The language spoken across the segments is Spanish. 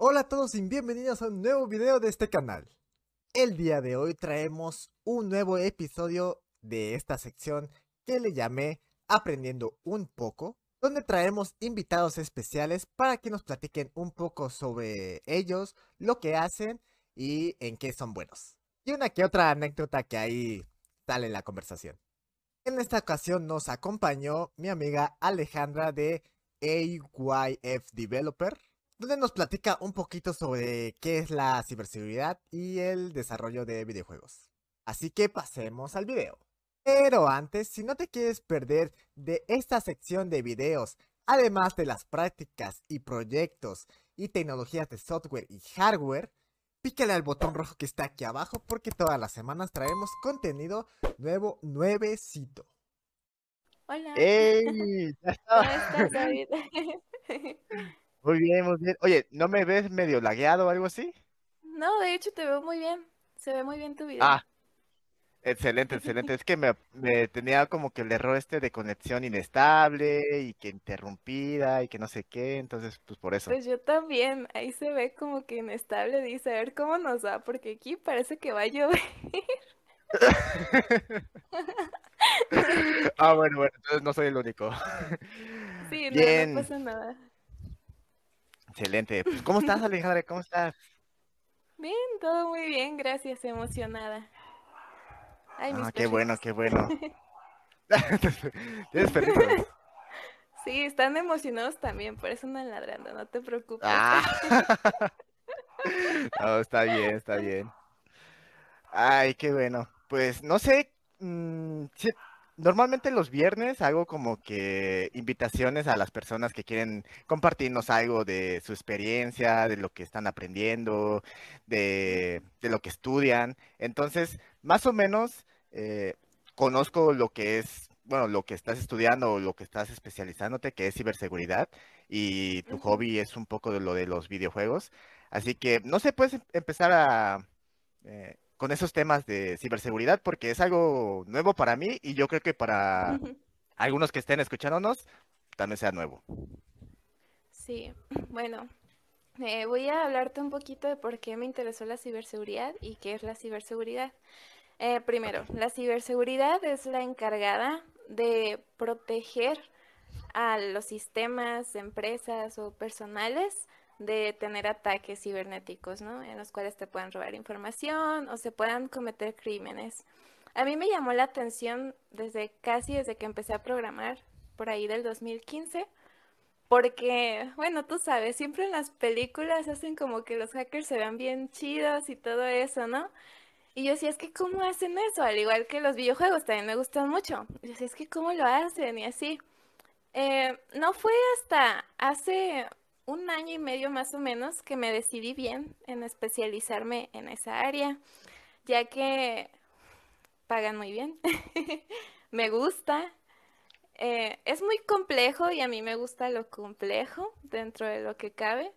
Hola a todos y bienvenidos a un nuevo video de este canal. El día de hoy traemos un nuevo episodio de esta sección que le llamé Aprendiendo un poco, donde traemos invitados especiales para que nos platiquen un poco sobre ellos, lo que hacen y en qué son buenos. Y una que otra anécdota que ahí sale en la conversación. En esta ocasión nos acompañó mi amiga Alejandra de AYF Developer, donde nos platica un poquito sobre qué es la ciberseguridad y el desarrollo de videojuegos. Así que pasemos al video. Pero antes, si no te quieres perder de esta sección de videos, además de las prácticas y proyectos y tecnologías de software y hardware, pícale al botón rojo que está aquí abajo porque todas las semanas traemos contenido nuevo, nuevecito. Hola. ¡Ey! ¿Cómo está. estás, David? Muy bien, muy bien. Oye, ¿no me ves medio lagueado o algo así? No, de hecho te veo muy bien. Se ve muy bien tu video. Ah, excelente, excelente. Es que me, me tenía como que el error este de conexión inestable y que interrumpida y que no sé qué, entonces pues por eso. Pues yo también. Ahí se ve como que inestable. Dice, a ver cómo nos va, porque aquí parece que va a llover. Ah, bueno, bueno, entonces no soy el único. Sí, no, Bien. no pasa nada. Excelente. Pues, ¿cómo estás, Alejandra? ¿Cómo estás? Bien, todo muy bien, gracias, emocionada. Ay, mis Ah, qué bueno, qué bueno. ¿Tienes perritos? Sí, están emocionados también, por eso andan ladrando, no te preocupes. Ah. No, está bien, está bien. Ay, qué bueno. Pues no sé, mm, sí, normalmente los viernes hago como que invitaciones a las personas que quieren compartirnos algo de su experiencia, de lo que están aprendiendo, de, de lo que estudian. Entonces, más o menos eh, conozco lo que es, bueno, lo que estás estudiando o lo que estás especializándote, que es ciberseguridad, y tu hobby es un poco de lo de los videojuegos. Así que, no sé, puedes em- empezar a, eh, con esos temas de ciberseguridad porque es algo nuevo para mí y yo creo que para algunos que estén escuchándonos también sea nuevo. Sí, bueno, eh, voy a hablarte un poquito de por qué me interesó la ciberseguridad y qué es la ciberseguridad. Eh, primero, la ciberseguridad es la encargada de proteger a los sistemas, empresas o personales de tener ataques cibernéticos, ¿no? En los cuales te puedan robar información o se puedan cometer crímenes. A mí me llamó la atención desde casi desde que empecé a programar, por ahí del 2015. Porque, bueno, tú sabes, siempre en las películas hacen como que los hackers se vean bien chidos y todo eso, ¿no? Y yo decía, es que ¿cómo hacen eso? Al igual que los videojuegos, también me gustan mucho. Yo decía, es que ¿cómo lo hacen? Y así. Eh, no fue hasta hace un año y medio más o menos que me decidí bien en especializarme en esa área, ya que pagan muy bien, me gusta, eh, es muy complejo y a mí me gusta lo complejo dentro de lo que cabe.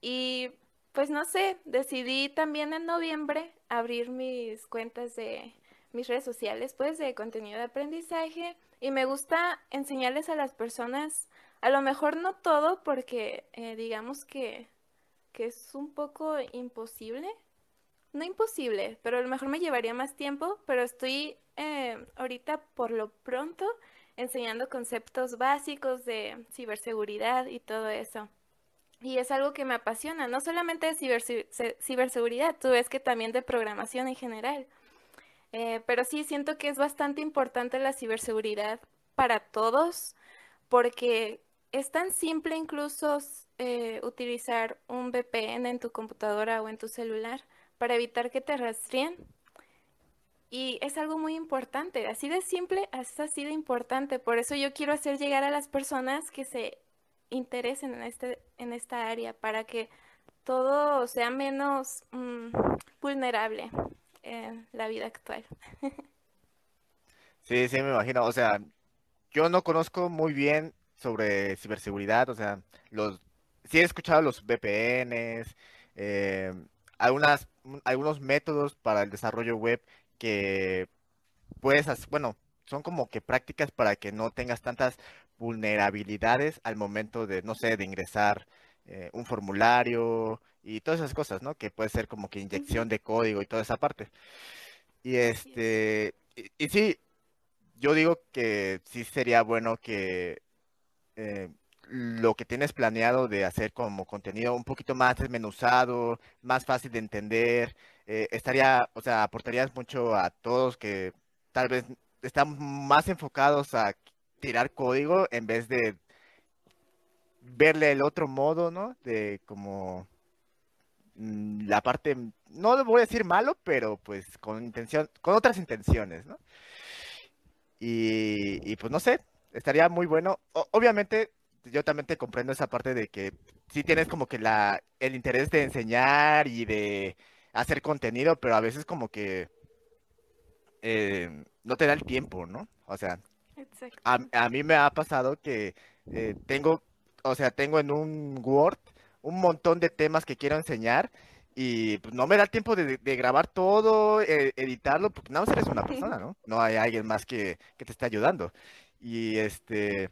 Y pues no sé, decidí también en noviembre abrir mis cuentas de mis redes sociales, pues de contenido de aprendizaje. Y me gusta enseñarles a las personas, a lo mejor no todo, porque eh, digamos que, que es un poco imposible. No imposible, pero a lo mejor me llevaría más tiempo, pero estoy eh, ahorita por lo pronto enseñando conceptos básicos de ciberseguridad y todo eso. Y es algo que me apasiona, no solamente de ciberse- se- ciberseguridad, tú ves que también de programación en general. Eh, pero sí siento que es bastante importante la ciberseguridad para todos, porque es tan simple incluso eh, utilizar un VPN en tu computadora o en tu celular para evitar que te rastreen. Y es algo muy importante, así de simple, así de importante. Por eso yo quiero hacer llegar a las personas que se interesen en este, en esta área, para que todo sea menos mm, vulnerable en la vida actual. Sí, sí, me imagino. O sea, yo no conozco muy bien sobre ciberseguridad. O sea, los, sí he escuchado los VPNs, eh, algunas, algunos métodos para el desarrollo web que puedes bueno, son como que prácticas para que no tengas tantas vulnerabilidades al momento de, no sé, de ingresar eh, un formulario y todas esas cosas, ¿no? Que puede ser como que inyección de código y toda esa parte. Y este, y, sí, yo digo que sí sería bueno que eh, lo que tienes planeado de hacer como contenido un poquito más desmenuzado, más fácil de entender, eh, estaría, o sea, aportarías mucho a todos que tal vez están más enfocados a tirar código en vez de verle el otro modo, ¿no? De como mm, la parte, no le voy a decir malo, pero pues con intención, con otras intenciones, ¿no? Y, pues no sé, estaría muy bueno. obviamente, yo también te comprendo esa parte de que sí tienes como que la, el interés de enseñar y de hacer contenido, pero a veces como que eh, no te da el tiempo, ¿no? O sea, a, a, mí me ha pasado que eh, tengo, o sea, tengo en un Word un montón de temas que quiero enseñar y pues, no me da el tiempo de, grabar todo, eh, editarlo, porque nada más eres una persona, ¿no? No hay alguien más que, que, te esté ayudando. Y este,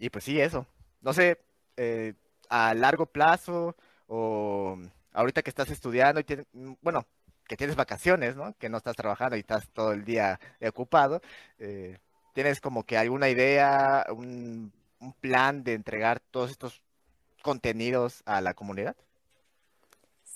y pues sí, eso. No sé, eh, a largo plazo o ahorita que estás estudiando y tienes, mm, bueno, que tienes vacaciones, ¿no? Que no estás trabajando y estás todo el día ocupado, eh, ¿tienes como que alguna idea, un, un plan de entregar todos estos contenidos a la comunidad?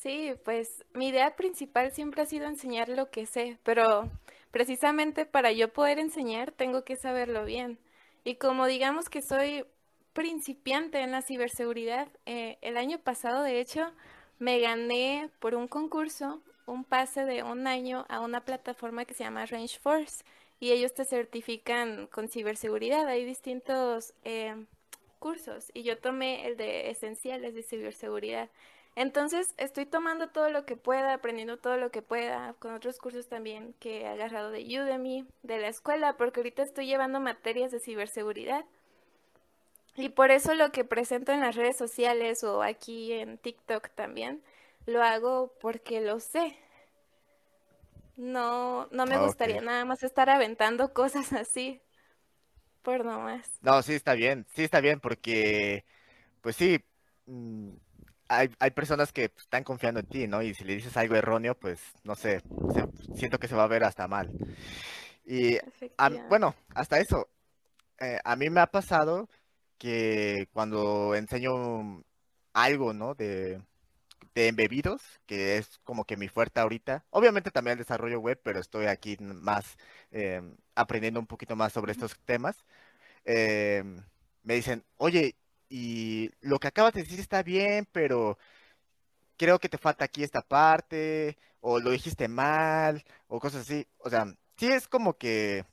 Sí, pues mi idea principal siempre ha sido enseñar lo que sé, pero precisamente para yo poder enseñar tengo que saberlo bien. Y como digamos que soy principiante en la ciberseguridad, eh, el año pasado de hecho me gané por un concurso un pase de un año a una plataforma que se llama Range Force y ellos te certifican con ciberseguridad. Hay distintos eh, cursos y yo tomé el de esenciales de ciberseguridad. Entonces estoy tomando todo lo que pueda, aprendiendo todo lo que pueda, con otros cursos también que he agarrado de Udemy, de la escuela, porque ahorita estoy llevando materias de ciberseguridad. Y por eso lo que presento en las redes sociales o aquí en TikTok también, lo hago porque lo sé. No, no me gustaría nada más estar aventando cosas así, por nomás. No, sí está bien, sí está bien, porque, pues sí, mm, hay, hay personas que están confiando en ti, ¿no? Y si le dices algo erróneo, pues no sé, siento que se va a ver hasta mal. Y bueno, hasta eso, eh, a mí me ha pasado que cuando enseño algo, ¿no? De, de embebidos, que es como que mi fuerte ahorita. Obviamente también el desarrollo web, pero estoy aquí más eh, aprendiendo un poquito más sobre estos temas. Eh, me dicen, oye, y lo que acabas de decir está bien, pero creo que te falta aquí esta parte, o lo dijiste mal, o cosas así. O sea, sí es como que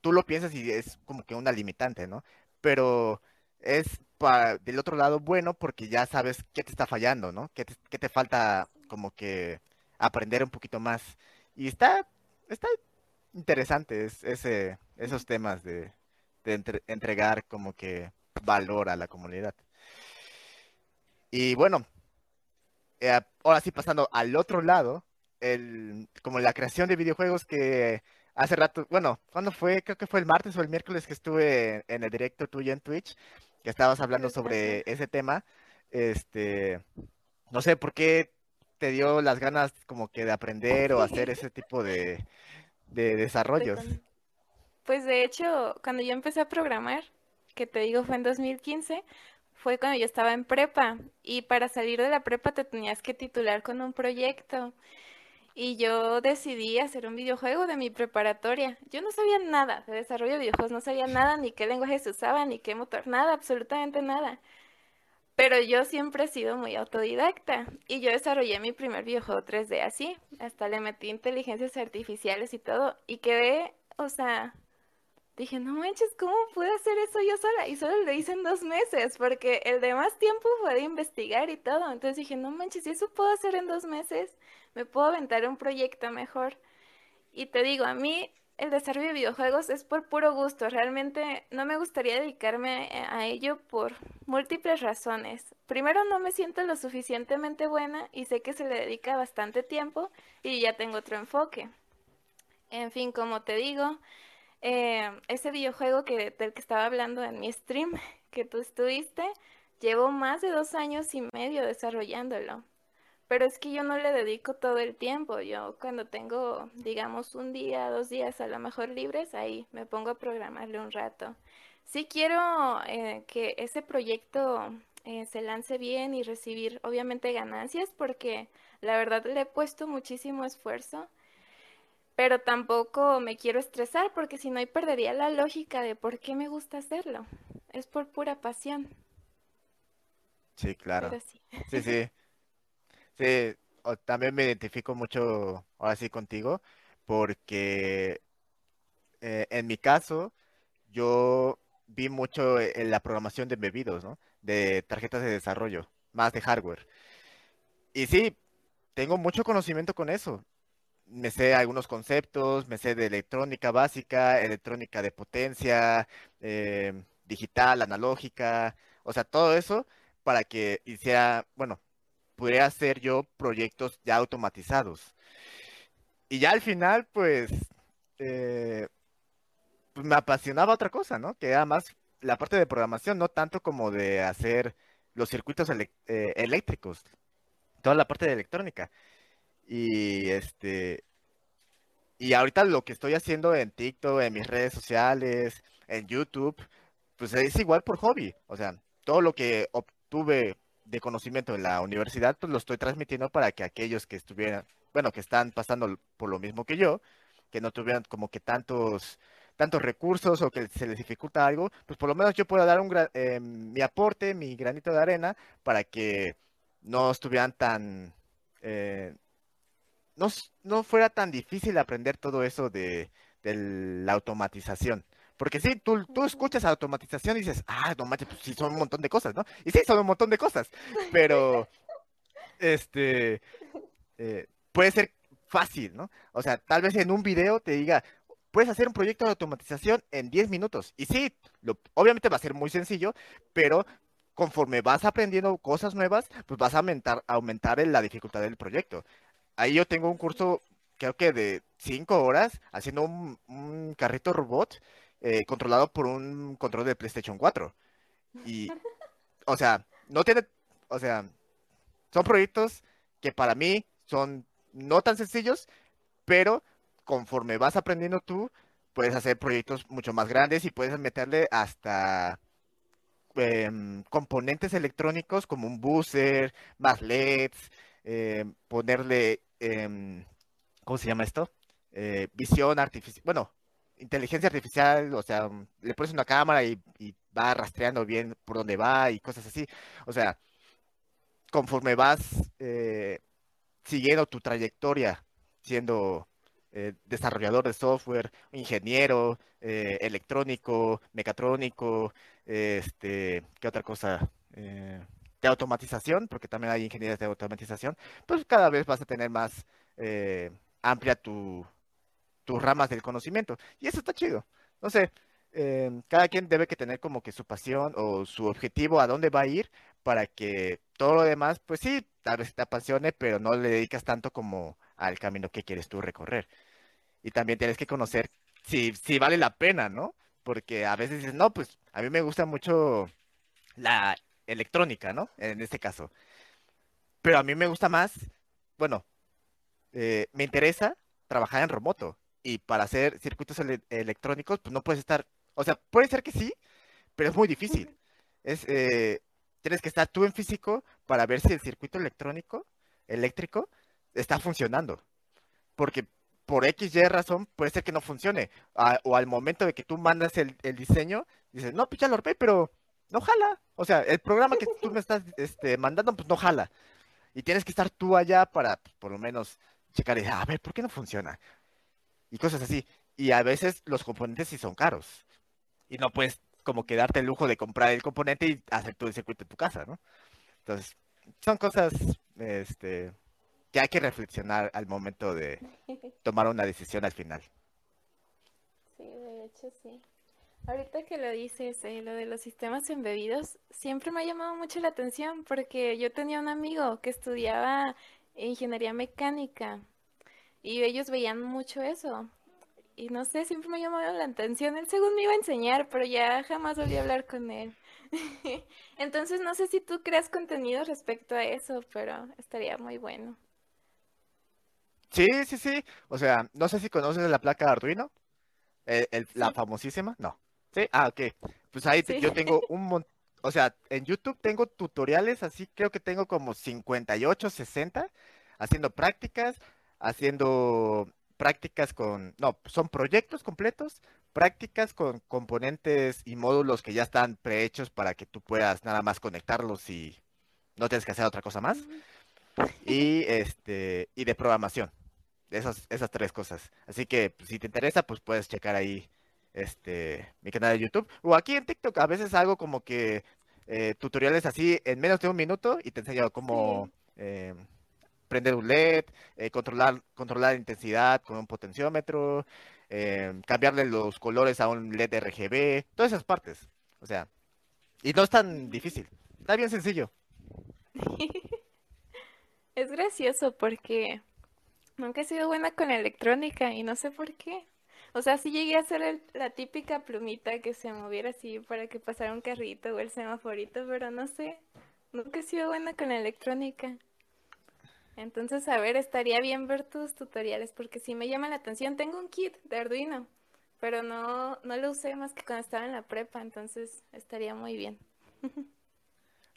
tú lo piensas y es como que una limitante, ¿no? Pero es para, del otro lado bueno porque ya sabes qué te está fallando, ¿no? Qué te, qué te falta como que aprender un poquito más. Y está, está interesante ese, esos temas de, de entregar como que valor a la comunidad. Y bueno, eh, ahora sí pasando al otro lado, el, como la creación de videojuegos que hace rato, bueno, ¿cuándo fue? Creo que fue el martes o el miércoles que estuve en el directo tuyo en Twitch, que estabas hablando sobre ese tema. Este, no sé por qué te dio las ganas como que de aprender o hacer ese tipo de, de desarrollos. Pues de hecho, cuando yo empecé a programar, que te digo fue en 2015, fue cuando yo estaba en prepa y para salir de la prepa te tenías que titular con un proyecto. Y yo decidí hacer un videojuego de mi preparatoria. Yo no sabía nada de desarrollo de videojuegos, no sabía nada, ni qué lenguaje se usaba, ni qué motor, nada, absolutamente nada. Pero yo siempre he sido muy autodidacta y yo desarrollé mi primer videojuego 3D así. Hasta le metí inteligencias artificiales y todo y quedé, o sea, dije, no manches, ¿cómo pude hacer eso yo sola? Y solo lo hice en dos meses, porque el demás tiempo fue de investigar y todo. Entonces dije, no manches, si eso puedo hacer en dos meses, me puedo aventar un proyecto mejor. Y te digo, a mí el desarrollo de videojuegos es por puro gusto. Realmente no me gustaría dedicarme a ello por múltiples razones. Primero, no me siento lo suficientemente buena y sé que se le dedica bastante tiempo y ya tengo otro enfoque. En fin, como te digo, eh, ese videojuego que, del que estaba hablando en mi stream, que tú estuviste, llevo más de dos años y medio desarrollándolo. Pero es que yo no le dedico todo el tiempo. Yo cuando tengo, digamos, un día, dos días a lo mejor libres, ahí me pongo a programarle un rato. Sí quiero eh, que ese proyecto eh, se lance bien y recibir obviamente ganancias porque la verdad le he puesto muchísimo esfuerzo, pero tampoco me quiero estresar porque si no ahí perdería la lógica de por qué me gusta hacerlo. Es por pura pasión. Sí, claro. Sí. Sí, sí. Sí, o- también me identifico mucho ahora sí contigo, porque eh, en mi caso, yo vi mucho en la programación de bebidos, ¿no? De tarjetas de desarrollo, más de hardware. Y sí, tengo mucho conocimiento con eso. Me sé algunos conceptos, me sé de electrónica básica, electrónica de potencia, eh, digital, analógica, o sea, todo eso para que hiciera, bueno, pudiera hacer yo proyectos ya automatizados. Y ya al final, pues, eh, pues me apasionaba otra cosa, ¿no? Que era más la parte de programación, no tanto como de hacer los circuitos eh, eléctricos, toda la parte de electrónica. Y este, y ahorita lo que estoy haciendo en TikTok, en mis redes sociales, en YouTube, pues es igual por hobby. O sea, todo lo que obtuve de conocimiento en la universidad, pues lo estoy transmitiendo para que aquellos que estuvieran, bueno, que están pasando por lo mismo que yo, que no tuvieran como que tantos, tantos recursos o que se les dificulta algo, pues por lo menos yo puedo dar un eh, mi aporte, mi granito de arena, para que no estuvieran tan, eh, no, no fuera tan difícil aprender todo eso de, de la automatización. Porque sí, tú, tú escuchas automatización y dices, ah, no manches, pues sí, son un montón de cosas, ¿no? Y sí, son un montón de cosas, pero, este, eh, puede ser fácil, ¿no? O sea, tal vez en un video te diga, puedes hacer un proyecto de automatización en 10 minutos. Y sí, lo- obviamente va a ser muy sencillo, pero conforme vas aprendiendo cosas nuevas, pues vas a aumentar, aumentar la dificultad del proyecto. Ahí yo tengo un curso, creo que de 5 horas, haciendo un, carrito robot eh, controlado por un control de PlayStation 4. Y, o sea, no tiene, o sea, son proyectos que para mí son no tan sencillos, pero conforme vas aprendiendo tú, puedes hacer proyectos mucho más grandes y puedes meterle hasta em, componentes electrónicos como un buzzer, más LEDs, em, ponerle, em, ¿cómo se llama esto? Eh, visión artificial, bueno, inteligencia artificial, o sea, mm, le pones una cámara y, va rastreando bien por dónde va y cosas así. O sea, conforme vas eh, siguiendo tu trayectoria siendo eh, desarrollador de software, ingeniero, eh, electrónico, mecatrónico, este, ¿qué otra cosa? De automatización, porque también hay ingenierías de automatización, pues cada vez vas a tener más eh, amplia tu, tus ramas del conocimiento. Y eso está chido. No sé, eh, cada quien debe que tener como que su pasión o su objetivo a dónde va a ir para que todo lo demás, pues sí, tal vez te apasione, pero no le dedicas tanto como al camino que quieres tú recorrer. Y también tienes que conocer si, si vale la pena, ¿no? Porque a veces dices, no, pues a mí me gusta mucho la electrónica, ¿no? En este caso. Pero a mí me gusta más, bueno, eh, me interesa trabajar en remoto. Y para hacer circuitos ele- electrónicos, pues no puedes estar, o sea, puede ser que sí, pero es muy difícil. Es, eh, tienes que estar tú en físico para ver si el circuito electrónico, eléctrico, está funcionando. Porque por X, Y razón puede ser que no funcione. A- o al momento de que tú mandas el, el diseño, dices, no, pues ya lo armé, pero no jala. O sea, el programa que tú me estás este, mandando, pues no jala. Y tienes que estar tú allá para, pues, por lo menos, checar y decir, a ver, ¿por qué no funciona? Y cosas así. Y a veces los componentes sí son caros. Y no puedes como que darte el lujo de comprar el componente y hacer todo el circuito en tu casa, ¿no? Entonces, son cosas este, que hay que reflexionar al momento de tomar una decisión al final. Sí, de hecho sí. Ahorita que lo dices, eh, lo de los sistemas embebidos, siempre me ha llamado mucho la atención porque yo tenía un amigo que estudiaba ingeniería mecánica y ellos veían mucho eso. Y no sé, siempre me ha llamado la atención. Él según me iba a enseñar, pero ya jamás volví a hablar con él. Entonces no sé si tú creas contenido respecto a eso, pero estaría muy bueno. Sí, sí, sí. O sea, no sé si conoces la placa Arduino, el- el- la Sí, famosísima. No. Sí, ah, ok. Pues ahí sí. yo tengo un montón, o sea, en YouTube tengo tutoriales, así creo que tengo como 58, 60, haciendo prácticas, haciendo prácticas con, no, son proyectos completos, prácticas con componentes y módulos que ya están prehechos para que tú puedas nada más conectarlos y no tienes que hacer otra cosa más. Ujú. Y este, y de programación. Esas, esas tres cosas. Así que pues, si te interesa, pues puedes checar ahí este mi canal de YouTube. O aquí en TikTok a veces hago como que eh, tutoriales así en menos de un minuto y te enseño cómo eh, prender un LED, eh, controlar, controlar la intensidad con un potenciómetro, cambiarle los colores a un LED RGB, todas esas partes. O sea, y no es tan difícil. Está bien sencillo. Es gracioso porque nunca he sido buena con la electrónica y no sé por qué. O sea, sí llegué a hacer el- la típica plumita que se moviera así para que pasara un carrito o el semaforito, pero no sé. Nunca he sido buena con la electrónica. Entonces, a ver, estaría bien ver tus tutoriales porque sí me llama la atención. Tengo un kit de Arduino, pero no, no lo usé más que cuando estaba en la prepa, entonces estaría muy bien.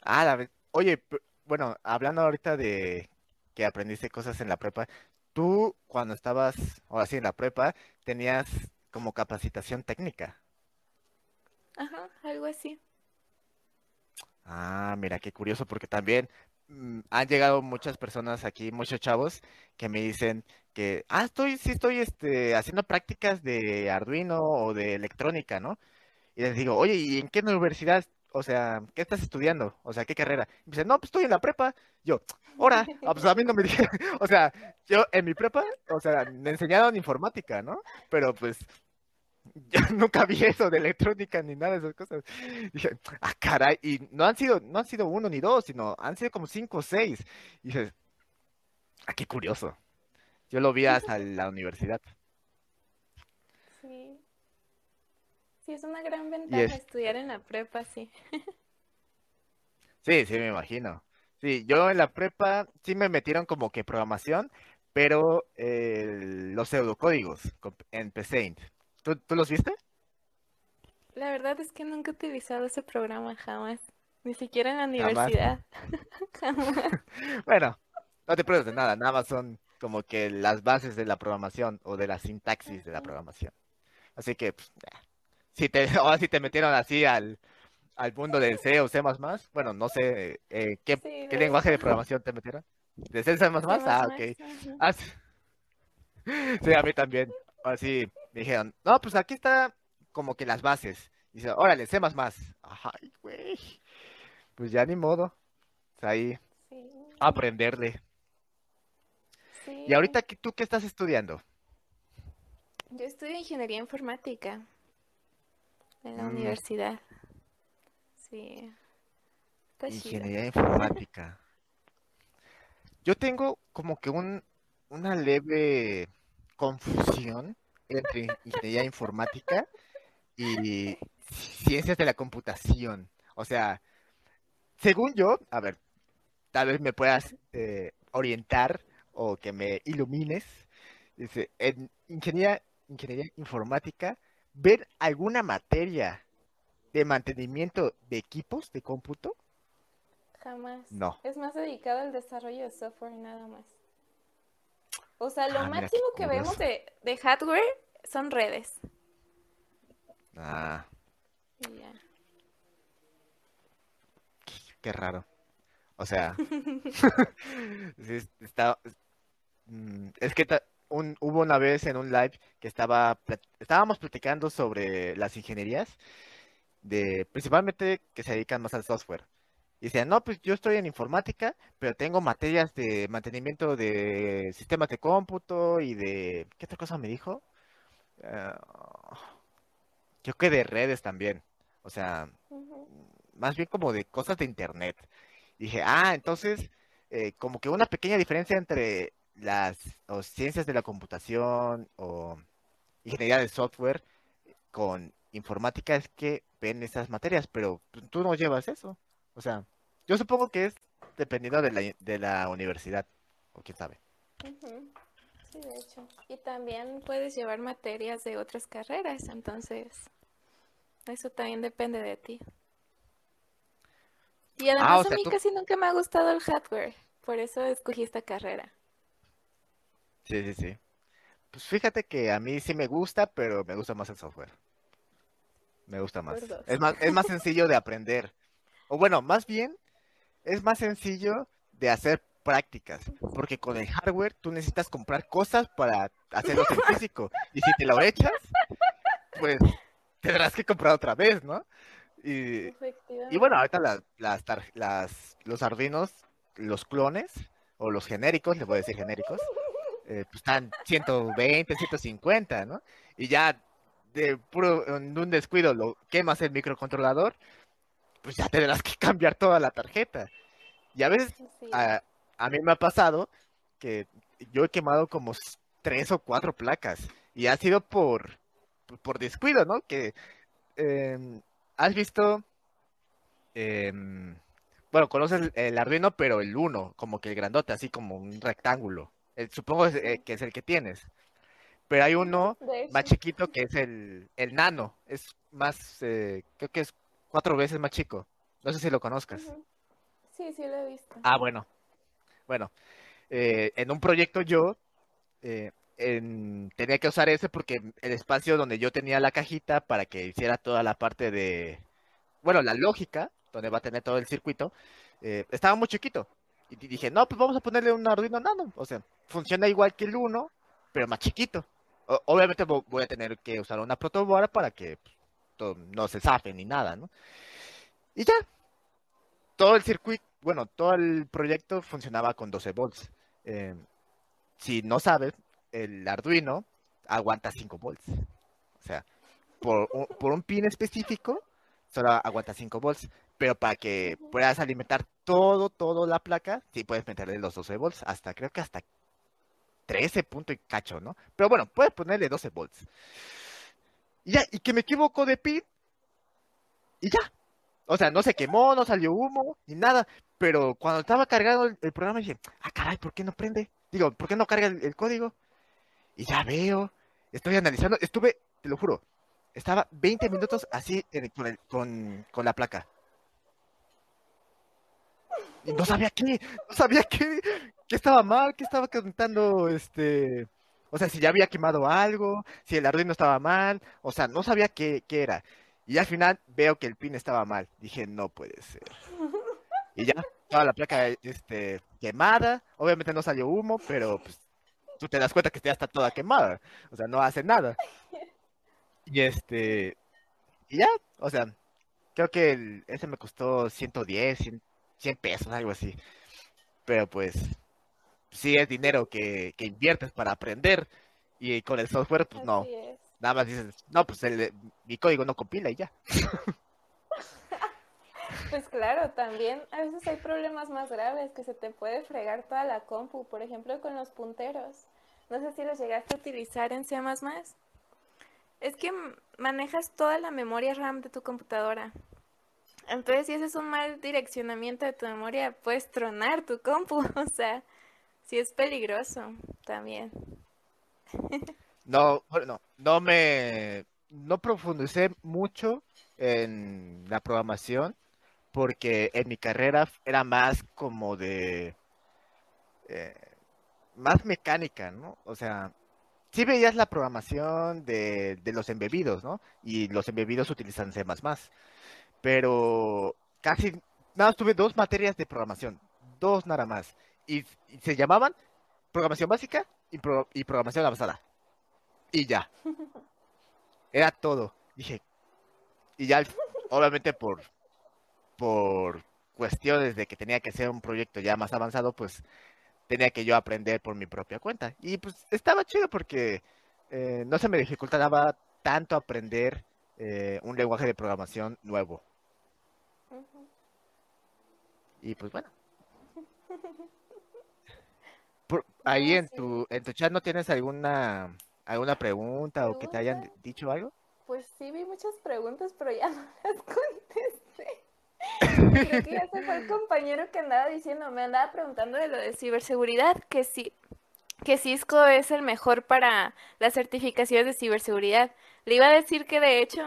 Ah, la Oye, bueno, hablando ahorita de que aprendiste cosas en la prepa, tú cuando estabas, ahora sí, en la prepa, tenías como capacitación técnica. Ajá, algo así. Ah, mira, qué curioso, porque también mm, han llegado muchas personas aquí, muchos chavos, que me dicen que, ah, estoy, sí estoy, este, haciendo prácticas de Arduino o de electrónica, ¿no? Y les digo, oye, ¿y en qué universidad? O sea, ¿qué estás estudiando? O sea, ¿qué carrera? Y me dicen, no, pues estoy en la prepa. Yo, ahora, ah, pues a mí no me dijeron, o sea, yo en mi prepa, o sea, me enseñaron informática, ¿no? Pero pues yo nunca vi eso de electrónica ni nada de esas cosas. Dije, ah, caray, y no han sido, no han sido uno ni dos, sino han sido como cinco o seis. Y dices, ah, qué curioso. Yo lo vi hasta la universidad. Sí. Sí, es una gran ventaja es, estudiar en la prepa, sí. sí, sí, me imagino. Sí, yo en la prepa sí me metieron como que programación, pero eh, los pseudocódigos en Paint. ¿Tú, tú los viste? La verdad es que nunca he utilizado ese programa jamás. Ni siquiera en la universidad. Jamás. Bueno, no te preocupes de nada, nada más son como que las bases de la programación o de la sintaxis de la programación. Así que, pues, si te, ahora si te metieron así al, al mundo del C o C++, bueno, no sé, eh, ¿qué, Sí, qué lenguaje de programación te metieron? ¿De C, C++? Ah, ok. Ah, sí, a mí también. Así me dijeron, no, pues aquí está como que las bases. Y dice, órale, C++. Ay, güey, pues ya ni modo. Ahí, Sí, aprenderle. ¿Y ahorita tú qué estás estudiando? Yo estudio ingeniería informática en la Mm, universidad. Sí, está chido. ingeniería informática. Yo tengo como que un, una leve confusión entre ingeniería informática y ciencias de la computación. O sea, según yo, a ver, tal vez me puedas eh, orientar o que me ilumines. Dice, en ingeniería, ingeniería informática, ver alguna materia de mantenimiento de equipos de cómputo, Jamás. no. Es más dedicado al desarrollo de software nada más. O sea, lo Ah, máximo que vemos de, de hardware son redes. Ah, Y ya. qué raro. O sea, está, mm, es que un, hubo una vez en un live que estaba, estábamos platicando sobre las ingenierías de, principalmente que se dedican más al software. Y decían, no, pues yo estoy en informática, pero tengo materias de mantenimiento de sistemas de cómputo y de, ¿qué otra cosa me dijo? Ah, creo que de redes también. O sea, más bien como de cosas de internet. Dije, ah, entonces, eh, como que una pequeña diferencia entre las o ciencias de la computación o ingeniería de software con informática es que ven esas materias, pero tú no llevas eso. O sea, yo supongo que es dependiendo de la, de la universidad, o quién sabe. Sí, de hecho. Y también puedes llevar materias de otras carreras, entonces eso también depende de ti. Y además Ah, o a mí tú- casi nunca me ha gustado el hardware, por eso escogí esta carrera. Sí, sí, sí. Pues fíjate que a mí sí me gusta, pero me gusta más el software. Me gusta más. Es más, es más sencillo de aprender. O bueno, más bien, es más sencillo de hacer prácticas. Porque con el hardware tú necesitas comprar cosas para hacerlo en físico. Y si te lo echas, pues tendrás que comprar otra vez, ¿no? Y, y bueno, ahorita las, las, las- los Arduinos, los clones, o los genéricos, les voy a decir genéricos, eh, pues están 120, 150, ¿no? Y ya de puro, en un descuido lo quemas el microcontrolador, pues ya tendrás que cambiar toda la tarjeta. Y a veces Sí. a, a mí me ha pasado que yo he quemado como tres o cuatro placas y ha sido por, por descuido, ¿no? Que em, has visto, em, bueno, conoces el, el Arduino, pero el uno, como que el grandote, así como un rectángulo. Eh, supongo es, eh, que es el que tienes. Pero hay uno más chiquito que es el, el nano. Es más, eh, creo que es cuatro veces más chico. No sé si lo conozcas. Sí, sí lo he visto. Ah, bueno. Bueno, eh, en un proyecto yo eh, en- tenía que usar ese porque el espacio donde yo tenía la cajita para que hiciera toda la parte de, bueno, la lógica, donde va a tener todo el circuito, eh, estaba muy chiquito. Y di- dije, no, pues vamos a ponerle un Arduino Nano. O sea, funciona igual que el uno, pero más chiquito. Obviamente vo- voy a tener que usar una protoboard para que pues, no se zafe ni nada, ¿no? Y ya, todo el circuito, bueno, todo el proyecto funcionaba con 12 volts. Eh, si no sabes, el Arduino aguanta 5 volts. O sea, por un, por un pin específico, solo aguanta 5 volts. Pero para que puedas alimentar todo, todo la placa, sí puedes meterle los 12 volts. Hasta, creo que hasta 13 punto y cacho, ¿no? Pero bueno, puedes ponerle 12 volts. Y ya, y que me equivoco de pin. Y ya. O sea, no se quemó, no salió humo, ni nada. Pero cuando estaba cargado el, el programa dije, ah, caray, ¿por qué no prende? Digo, ¿por qué no carga el, el código? Y ya veo, estoy analizando, estuve, te lo juro, estaba 20 minutos así en con, el- con, con la placa. No sabía qué, no sabía qué, qué estaba mal, qué estaba cantando, este, o sea, si ya había quemado algo, si el Arduino estaba mal, o sea, no sabía qué, qué era. Y al final veo que el pin estaba mal. Dije, no puede ser. Y ya, toda la placa este, quemada. Obviamente no salió humo, pero pues, tú te das cuenta que ya está toda quemada. O sea, no hace nada. Y este, y ya, o sea, creo que el- ese me costó 110, 100, 100 pesos, algo así. Pero pues, sí es dinero que, que inviertes para aprender. Y con el software, pues no. Es. Nada más dices, no, pues el, mi código no compila y ya. Pues claro, también a veces hay problemas más graves que se te puede fregar toda la compu, por ejemplo con los punteros. No sé si los llegaste a utilizar en C++. Es que manejas toda la memoria RAM de tu computadora. Entonces, si haces un mal direccionamiento de tu memoria, puedes tronar tu compu. O sea, sí es peligroso también. No, bueno, no me, no profundicé mucho en la programación porque en mi carrera era más como de, eh, más mecánica, ¿no? O sea, sí veías la programación de, de los embebidos, ¿no? Y los embebidos utilizan C++, pero casi, nada, más tuve dos materias de programación, dos nada más, y, y se llamaban programación básica y, pro- y programación avanzada. Y ya. Era todo. Dije. Y ya, obviamente por, por cuestiones de que tenía que ser un proyecto ya más avanzado, pues tenía que yo aprender por mi propia cuenta. Y pues estaba chido porque eh, no se me dificultaba tanto aprender eh, un lenguaje de programación nuevo. Y pues bueno. Por- ahí No, en sí. tu, en tu chat no tienes alguna, alguna pregunta o que te hayan dicho algo. pues sí vi muchas preguntas, pero ya no las contesté. Creo que ya se fue el compañero que andaba diciendo, me andaba preguntando de lo de ciberseguridad, que sí, que Cisco es el mejor para las certificaciones de ciberseguridad. Le iba a decir que de hecho,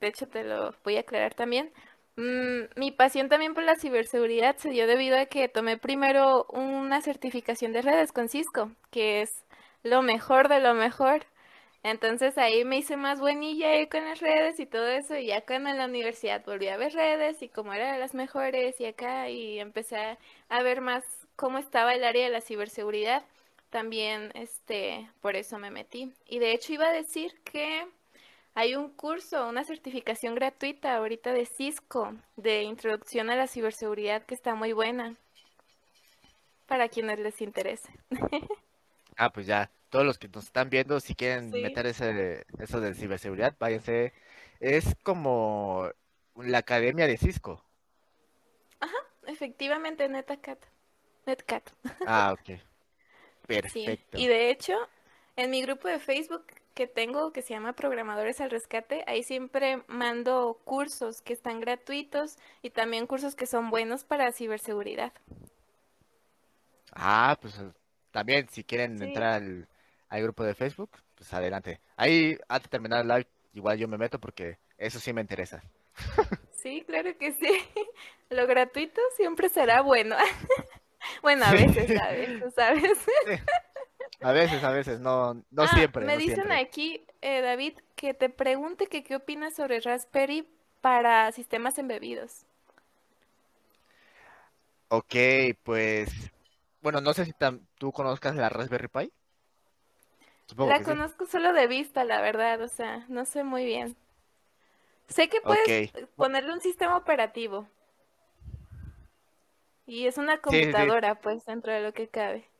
de hecho te lo voy a aclarar también, mm, mi pasión también por la ciberseguridad se dio debido a que tomé primero una certificación de redes con Cisco, que es lo mejor de lo mejor. Entonces ahí me hice más buenilla ahí con las redes y todo eso, y ya cuando en la universidad volví a ver redes y cómo era de las mejores y acá, y empecé a ver más cómo estaba el área de la ciberseguridad, también este, por eso me metí. Y de hecho iba a decir que hay un curso, una certificación gratuita ahorita de Cisco de introducción a la ciberseguridad que está muy buena para quienes les interese. Ah, pues ya, todos los que nos están viendo, si quieren Sí. meter ese, eso de ciberseguridad, váyanse. Es como la academia de Cisco. Efectivamente, NetCat. NetCat. Ah, ok. Sí. Perfecto. Y de hecho, en mi grupo de Facebook que tengo, que se llama Programadores al Rescate, ahí siempre mando cursos que están gratuitos y también cursos que son buenos para ciberseguridad. Ah, pues eh, también si quieren Sí. entrar al, al grupo de Facebook, pues adelante. Ahí, antes de terminar el live, igual yo me meto porque eso sí me interesa. Sí, claro que sí. Lo gratuito siempre será bueno. Bueno, a Sí. veces, a veces, ¿sabes? A veces, a veces, no, no Ah, siempre, me no dicen siempre. aquí, eh, David, que te pregunte que qué opinas sobre Raspberry para sistemas embebidos. Ok, pues, bueno, no sé si tú conozcas la Raspberry Pi. Supongo La sí. conozco solo de vista, la verdad, o sea, no sé muy bien. Sé que puedes ponerle un sistema operativo. Y es una Sí, sí, sí. computadora, pues, dentro de lo que cabe.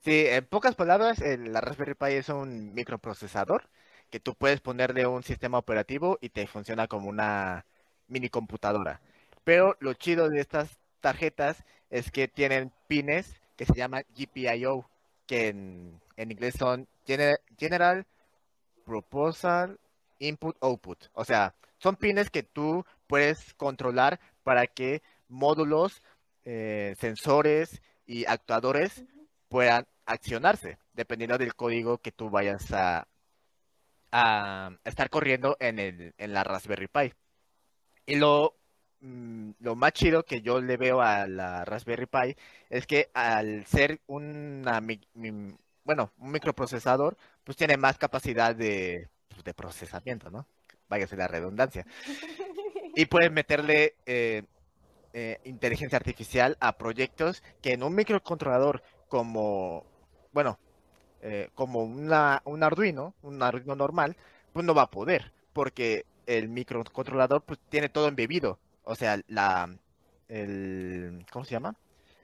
Sí, en pocas palabras, el- la Raspberry Pi es un microprocesador que tú puedes ponerle un sistema operativo y te funciona como una mini computadora. Pero lo chido de estas tarjetas es que tienen pines que se llaman GPIO, que en, inglés son Gener- General Proposal Input Output. O sea, son pines que tú puedes controlar para que módulos, eh, sensores y actuadores puedan accionarse, dependiendo del código que tú vayas a, a estar corriendo en, el, en la Raspberry Pi. Y lo, mm, lo más chido que yo le veo a la Raspberry Pi es que al ser una, bueno, un microprocesador, pues tiene más capacidad de, pues, de procesamiento, ¿no? Váyase la redundancia. Y puedes meterle eh, eh, inteligencia artificial a proyectos que en un microcontrolador como, bueno, eh, como una, un Arduino, un Arduino normal, pues no va a poder, porque el microcontrolador pues tiene todo embebido, o sea, la, el, ¿cómo se llama?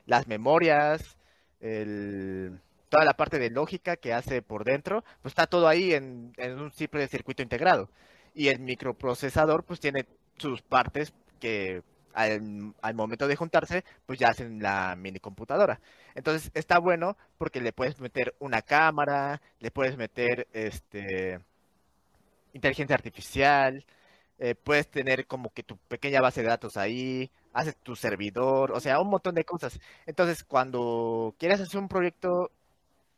Las memorias, el, toda la parte de lógica que hace por dentro, pues está todo ahí en, en un simple circuito integrado. Y el microprocesador pues tiene sus partes que al, al momento de juntarse, pues ya hacen la mini computadora. Entonces está bueno porque le puedes meter una cámara, le puedes meter este inteligencia artificial, eh, puedes tener como que tu pequeña base de datos ahí, haces tu servidor, o sea, un montón de cosas. Entonces, cuando quieres hacer un proyecto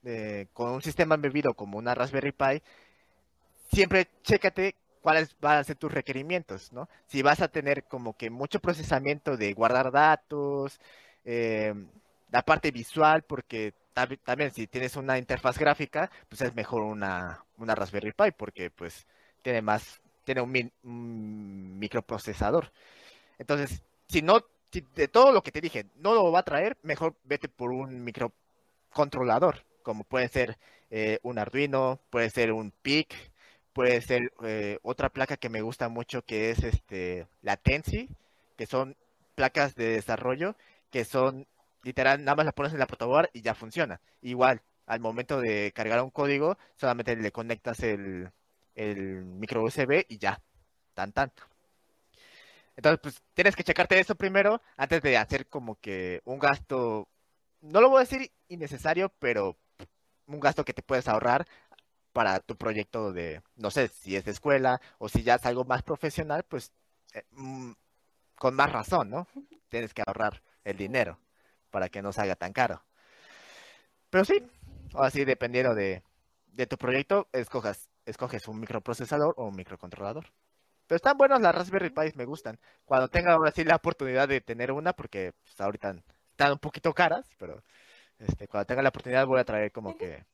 eh, con un sistema embebido como una Raspberry Pi, siempre chécate cuáles van a ser tus requerimientos, ¿no? Si vas a tener como que mucho procesamiento de guardar datos, eh, la parte visual, porque también si tienes una interfaz gráfica, pues es mejor una, una Raspberry Pi, porque pues tiene más, tiene un, min- un microprocesador. Entonces, si no, si de todo lo que te dije no lo va a traer, mejor vete por un microcontrolador, como puede ser eh, un Arduino, puede ser un PIC, puede ser eh, otra placa que me gusta mucho que es este la Tensi, que son placas de desarrollo que son literal, nada más la pones en la protoboard y ya funciona. Igual, al momento de cargar un código, solamente le conectas el, el micro USB y ya, tan tan. Entonces, pues tienes que checarte eso primero antes de hacer como que un gasto, no lo voy a decir innecesario, pero un gasto que te puedes ahorrar para tu proyecto de, no sé, si es de escuela o si ya es algo más profesional, pues eh, mm, con más razón, ¿no? Tienes que ahorrar el dinero para que no salga tan caro. Pero sí, así dependiendo de, de tu proyecto, escojas, escoges un microprocesador o un microcontrolador. Pero están buenas las Raspberry Pi, me gustan. Cuando tenga ahora sí la oportunidad de tener una, porque pues, ahorita están un poquito caras, pero este, cuando tenga la oportunidad voy a traer como que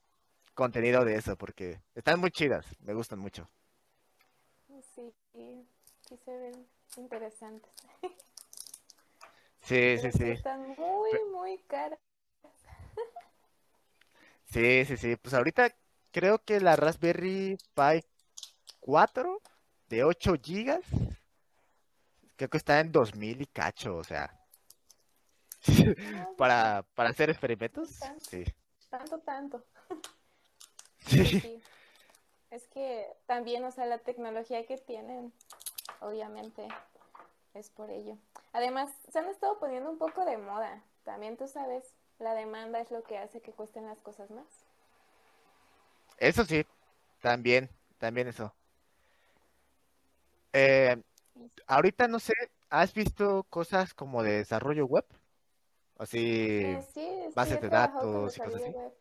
contenido de eso, porque están muy chidas, me gustan mucho. Sí, sí se ven interesantes. Sí, sí, sí. Están muy, muy caras. Sí, sí, sí. Pues ahorita creo que la Raspberry Pi 4 de 8 gigas, creo que está en 2000 y cacho, o sea. para, para hacer experimentos, sí. Tanto, tanto. Sí. Es que también, o sea, la tecnología que tienen, obviamente, es por ello. Además, se han estado poniendo un poco de moda. También tú sabes, la demanda es lo que hace que cuesten las cosas más. Eso sí, también, también eso. Eh, ahorita no sé, ¿has visto cosas como de desarrollo web? Así, Eh, sí, sí, bases de datos y cosas así. web.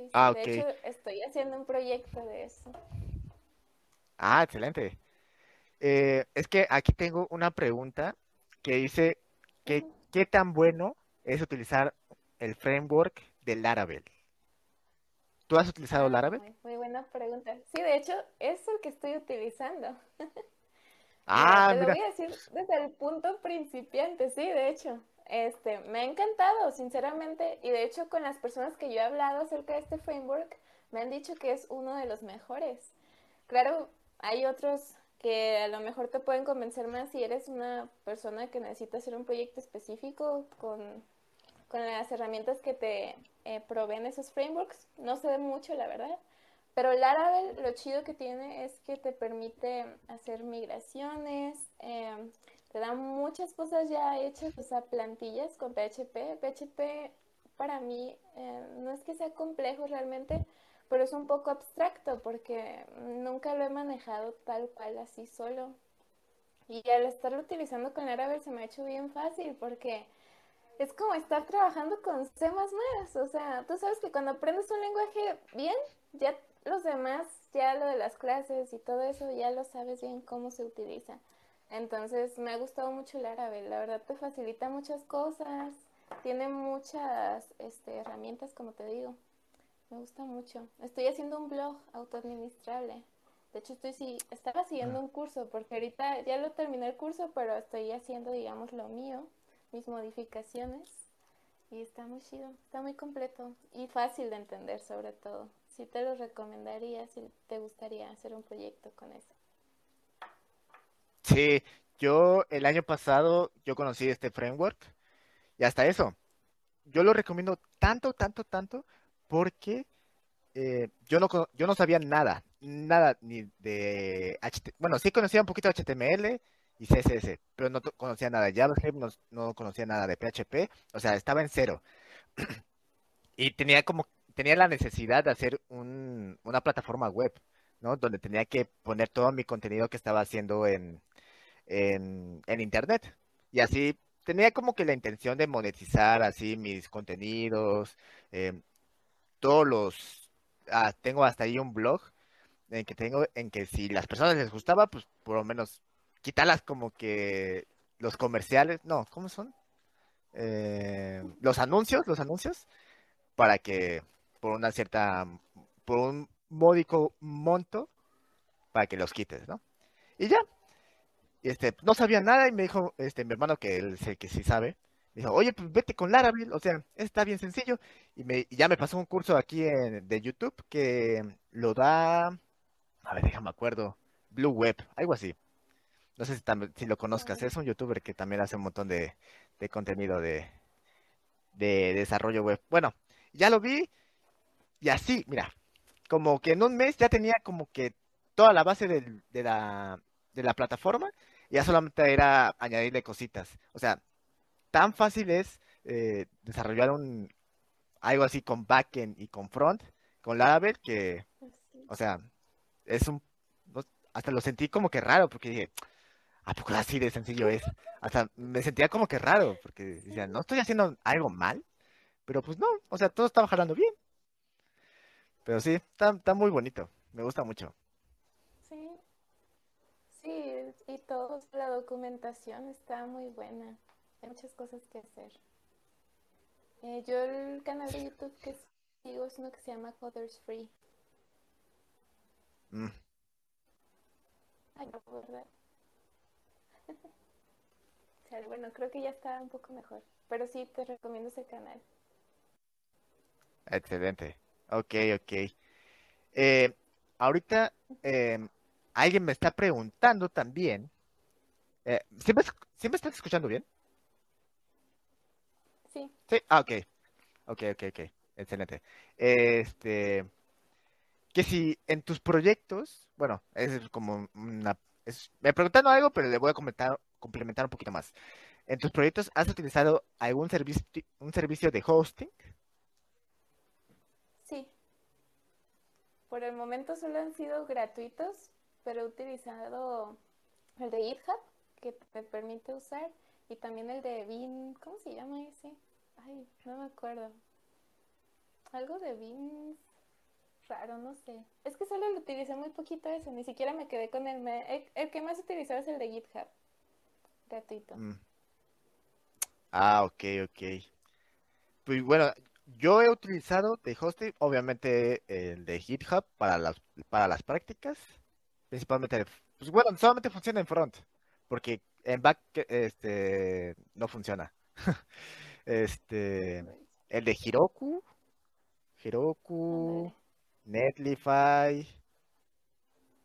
Sí, sí. Ah, De hecho, estoy haciendo un proyecto de eso. Ah, excelente. Eh, es que aquí tengo una pregunta que dice que. ¿qué tan bueno es utilizar el framework de Laravel? ¿Tú has utilizado Ah, Laravel? muy, muy buena pregunta. Sí, de hecho, es el que estoy utilizando. Mira, Ah, te lo mira, voy a decir desde el punto principiante, sí, de hecho. Este, me ha encantado, sinceramente, y de hecho con las personas que yo he hablado acerca de este framework, me han dicho que es uno de los mejores. Claro, hay otros que a lo mejor te pueden convencer más si eres una persona que necesita hacer un proyecto específico con, con las herramientas que te eh, proveen esos frameworks. No sé mucho, la verdad. Pero Laravel lo chido que tiene es que te permite hacer migraciones, eh, te da muchas cosas ya hechas, o sea, plantillas con PHP. PHP para mí eh, no es que sea complejo realmente, pero es un poco abstracto porque nunca lo he manejado tal cual así solo. Y al estarlo utilizando con Laravel se me ha hecho bien fácil porque es como estar trabajando con C++. O sea, tú sabes que cuando aprendes un lenguaje bien, ya los demás, ya lo de las clases y todo eso, ya lo sabes bien cómo se utiliza. Entonces me ha gustado mucho Laravel, la verdad te facilita muchas cosas, tiene muchas este, herramientas, como te digo. Me gusta mucho. Estoy haciendo un blog autoadministrable. De hecho, estoy sí, estaba siguiendo un curso porque ahorita ya lo terminé el curso, pero estoy haciendo, digamos, lo mío, mis modificaciones. Y está muy chido, está muy completo y fácil de entender sobre todo. Sí te lo recomendaría si te gustaría hacer un proyecto con eso. Sí, yo el año pasado yo conocí este framework y hasta eso, yo lo recomiendo tanto, tanto, tanto porque eh, yo no, yo no sabía nada, nada ni de HT, bueno, sí conocía un poquito HTML y CSS, pero no conocía nada de JavaScript, no, no conocía nada de PHP, o sea, estaba en cero. Y tenía como, tenía la necesidad de hacer un- una plataforma web, ¿no? Donde tenía que poner todo mi contenido que estaba haciendo en, en, internet. Y así tenía como que la intención de monetizar así mis contenidos, em, todos los, ah, tengo hasta ahí un blog en que tengo, en que si las personas les gustaba, pues por lo menos quitarlas como que los comerciales, no, ¿cómo son? Eh, los anuncios, los anuncios, para que por una cierta, por un módico monto, para que los quites, ¿no? Y ya, y este, no sabía nada y me dijo, este, mi hermano que él sé que sí sabe, me dijo, oye, pues vete con Laravel, o sea, está bien sencillo. Y, me, y ya me pasó un curso aquí en- de YouTube que lo da, a ver, déjame acuerdo, Blue Web, algo así. No sé si, tam- si lo conozcas, es un youtuber que también hace un montón de, de contenido de, de desarrollo web. Bueno, ya lo vi y así, mira, como que en un mes ya tenía como que toda la base del- de la, de la plataforma y ya solamente era añadirle cositas. O sea, tan fácil es eh, desarrollar un, algo así con backend y con front con Laravel que, o sea, es un, hasta lo sentí como que raro, porque dije, ¿a poco así de sencillo es? Hasta me sentía como que raro, porque decía, no estoy haciendo algo mal, pero pues no, o sea, todo estaba jalando bien. Pero sí, está, está muy bonito, me gusta mucho. Sí. Sí, y todo, la documentación está muy buena. Hay muchas cosas que hacer. Eh, yo el canal de YouTube que sigo es uno que se llama Coders Free. Mm, Ay, no, ¿verdad? O sea, bueno, creo que ya está un poco mejor. Pero sí, te recomiendo ese canal. excelente. Ok, ok. Eh, ahorita em, alguien me está preguntando también. eh, ¿sí me, esc- sí me estás escuchando bien? Sí, Sí, ah, ok. Ok, ok, ok. Excelente. Este, que si en tus proyectos, bueno, es como una, es, me preguntaron algo, pero le voy a comentar, complementar un poquito más. ¿En tus proyectos has utilizado algún servicio, un servicio de hosting? sí. Por el momento solo han sido gratuitos, pero he utilizado el de GitHub, que te permite usar, y también el de Bean, ¿cómo se llama ese? Ay, no me acuerdo. Algo de Beans raro, no sé. Es que solo lo utilicé muy poquito eso, ni siquiera me quedé con el, el, el que más utilizaba es el de GitHub, gratuito. Mm. Ah, ok, ok. Pues bueno, yo he utilizado de hosting, obviamente el de GitHub para las, para las prácticas, principalmente, pues bueno, solamente funciona en front, porque en back este no funciona. Este, el de Heroku, Ándale. Netlify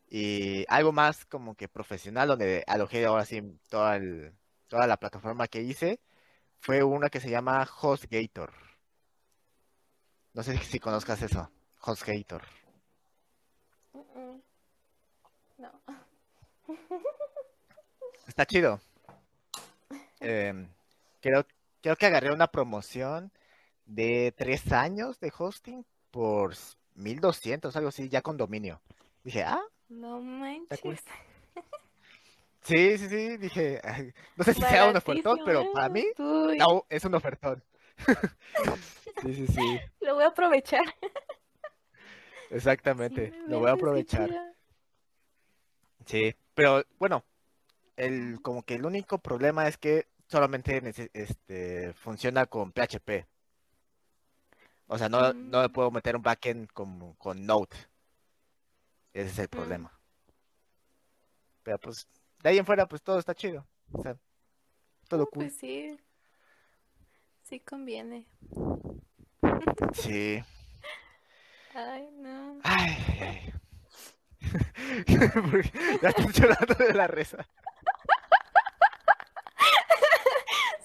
y algo más como que profesional donde alojé ahora sí toda, el- toda la plataforma que hice fue una que se llama HostGator. No sé si conozcas eso, HostGator. No. Está chido. Em, creo, creo que agarré una promoción de tres años de hosting por 1200, algo así, ya con dominio. Dije, ah, No cool. manches. sí, sí, sí, dije, "Ay, no sé si sea un ofertón, pero para mí, ¿eh? no, es un ofertón. Sí, sí, sí, Lo voy a aprovechar. exactamente, Sí, lo voy a aprovechar. Sí, pero bueno, el, como que el único problema es que solamente este, funciona con PHP. O sea, no, no le Mm. puedo meter un backend con, con Node. Ese es el Mm. problema. Pero pues, de ahí en fuera, pues todo está chido. O sea, todo cool. pues sí. Sí conviene. Sí. Ay, no. Ay, ay, ya estoy llorando de la risa.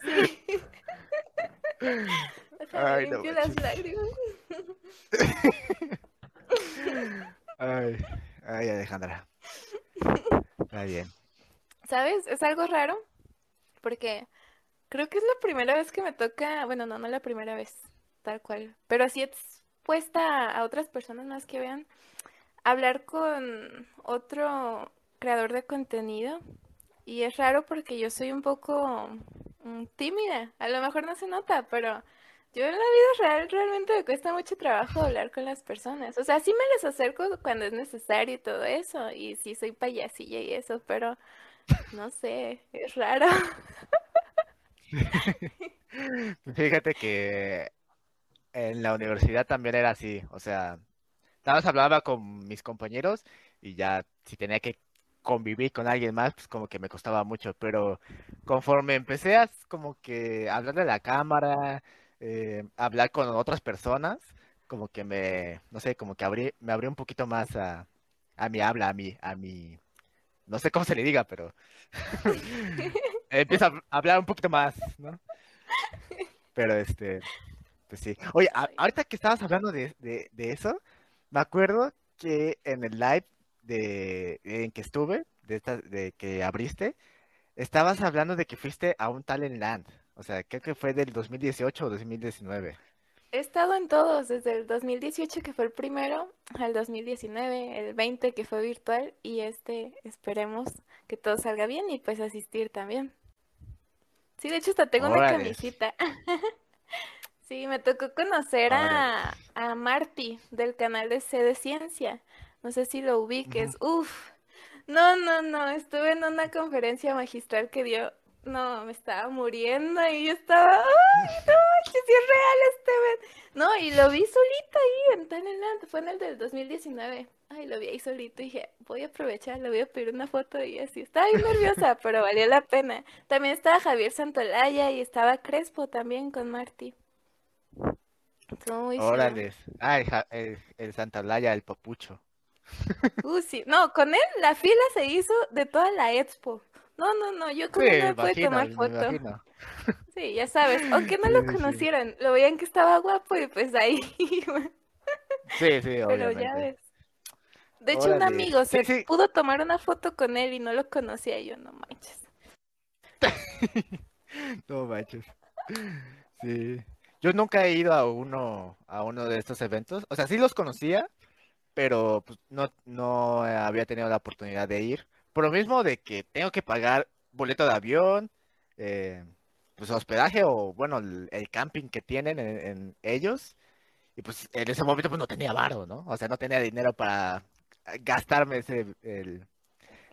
Sí. Ay, no las lágrimas. Ay, ay, Alejandra. Está bien. ¿Sabes? Es algo raro porque creo que es la primera vez que me toca, bueno, no, no la primera vez, tal cual, pero así expuesta a otras personas más que vean, hablar con otro creador de contenido y es raro porque yo soy un poco mm, tímida, a lo mejor no se nota, pero yo en la vida real realmente me cuesta mucho trabajo hablar con las personas, o sea, sí me les acerco cuando es necesario y todo eso, y sí soy payasilla y eso, pero... No sé, es raro. Fíjate que en la universidad también era así, o sea, nada más hablaba con mis compañeros y ya si tenía que convivir con alguien más, pues como que me costaba mucho, pero conforme empecé a como que hablarle a la cámara, eh, hablar con otras personas, como que me, no sé, como que abrí, me abrió un poquito más a, a mi habla, a mi, a mi, no sé cómo se le diga, pero empiezo a hab- hablar un poquito más, ¿no? Pero este, pues sí. Oye, a- ahorita que estabas hablando de, de, de eso, me acuerdo que en el live de, en que estuve, de esta, de que abriste, estabas hablando de que fuiste a un Talent Land. O sea, creo que fue del 2018 o 2019. he estado en todos, desde el 2018 que fue el primero, al 2019, el 20 que fue virtual y este esperemos que todo salga bien y pues asistir también. Sí, de hecho hasta tengo una camisita. Sí, me tocó conocer a, a Marty del canal de C de Ciencia. No sé si lo ubiques. Uf. No, no, no. Estuve en una conferencia magistral que dio. No, me estaba muriendo y yo estaba. ¡Ay, no! Que sí es real este men". No, y lo vi solito ahí en Talentland. Fue en el del 2019. Ay, lo vi ahí solito y dije, voy a aprovechar, le voy a pedir una foto y así. Estaba bien nerviosa, pero valió la pena. También estaba Javier Santolaya y estaba Crespo también con Marty. Estuvo muy chido. Órale. Ah, el, Ja- el, el Santa Blaya, el papucho. Uh, sí. No, con él la fila se hizo de toda la expo. No, no, no, yo con Sí, él no pude tomar foto. Sí, ya sabes, aunque no Sí, lo conocieran, lo veían que estaba guapo y pues ahí iba. Sí, sí, Pero ya ves. De hecho, un amigo se sí. pudo tomar una foto con él y no lo conocía yo, no manches. No manches. Sí. Yo nunca he ido a uno, a uno de estos eventos. O sea, sí los conocía, pero pues, no, no había tenido la oportunidad de ir. Por lo mismo de que tengo que pagar boleto de avión, eh, pues hospedaje o bueno, el, camping que tienen en, ellos. Y pues en ese momento pues no tenía varo, ¿no? O sea, no tenía dinero para gastarme ese,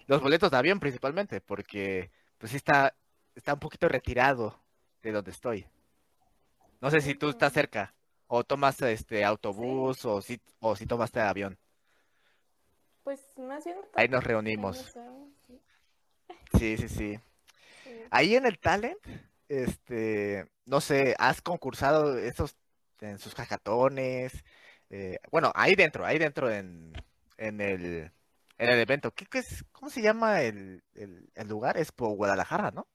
los boletos de avión principalmente, porque pues sí está, está un poquito retirado de donde estoy. No sé si tú estás cerca o tomas este autobús o si o si tomaste avión. Pues más bien Ahí nos reunimos. sí, Sí, sí. Ahí en el talent, este, no sé, has concursado esos en sus hackatones. eh, bueno, ahí dentro, ahí dentro en, en el en el evento. ¿Qué, qué es? ¿Cómo se llama el, el, el lugar? Es por Guadalajara, ¿no?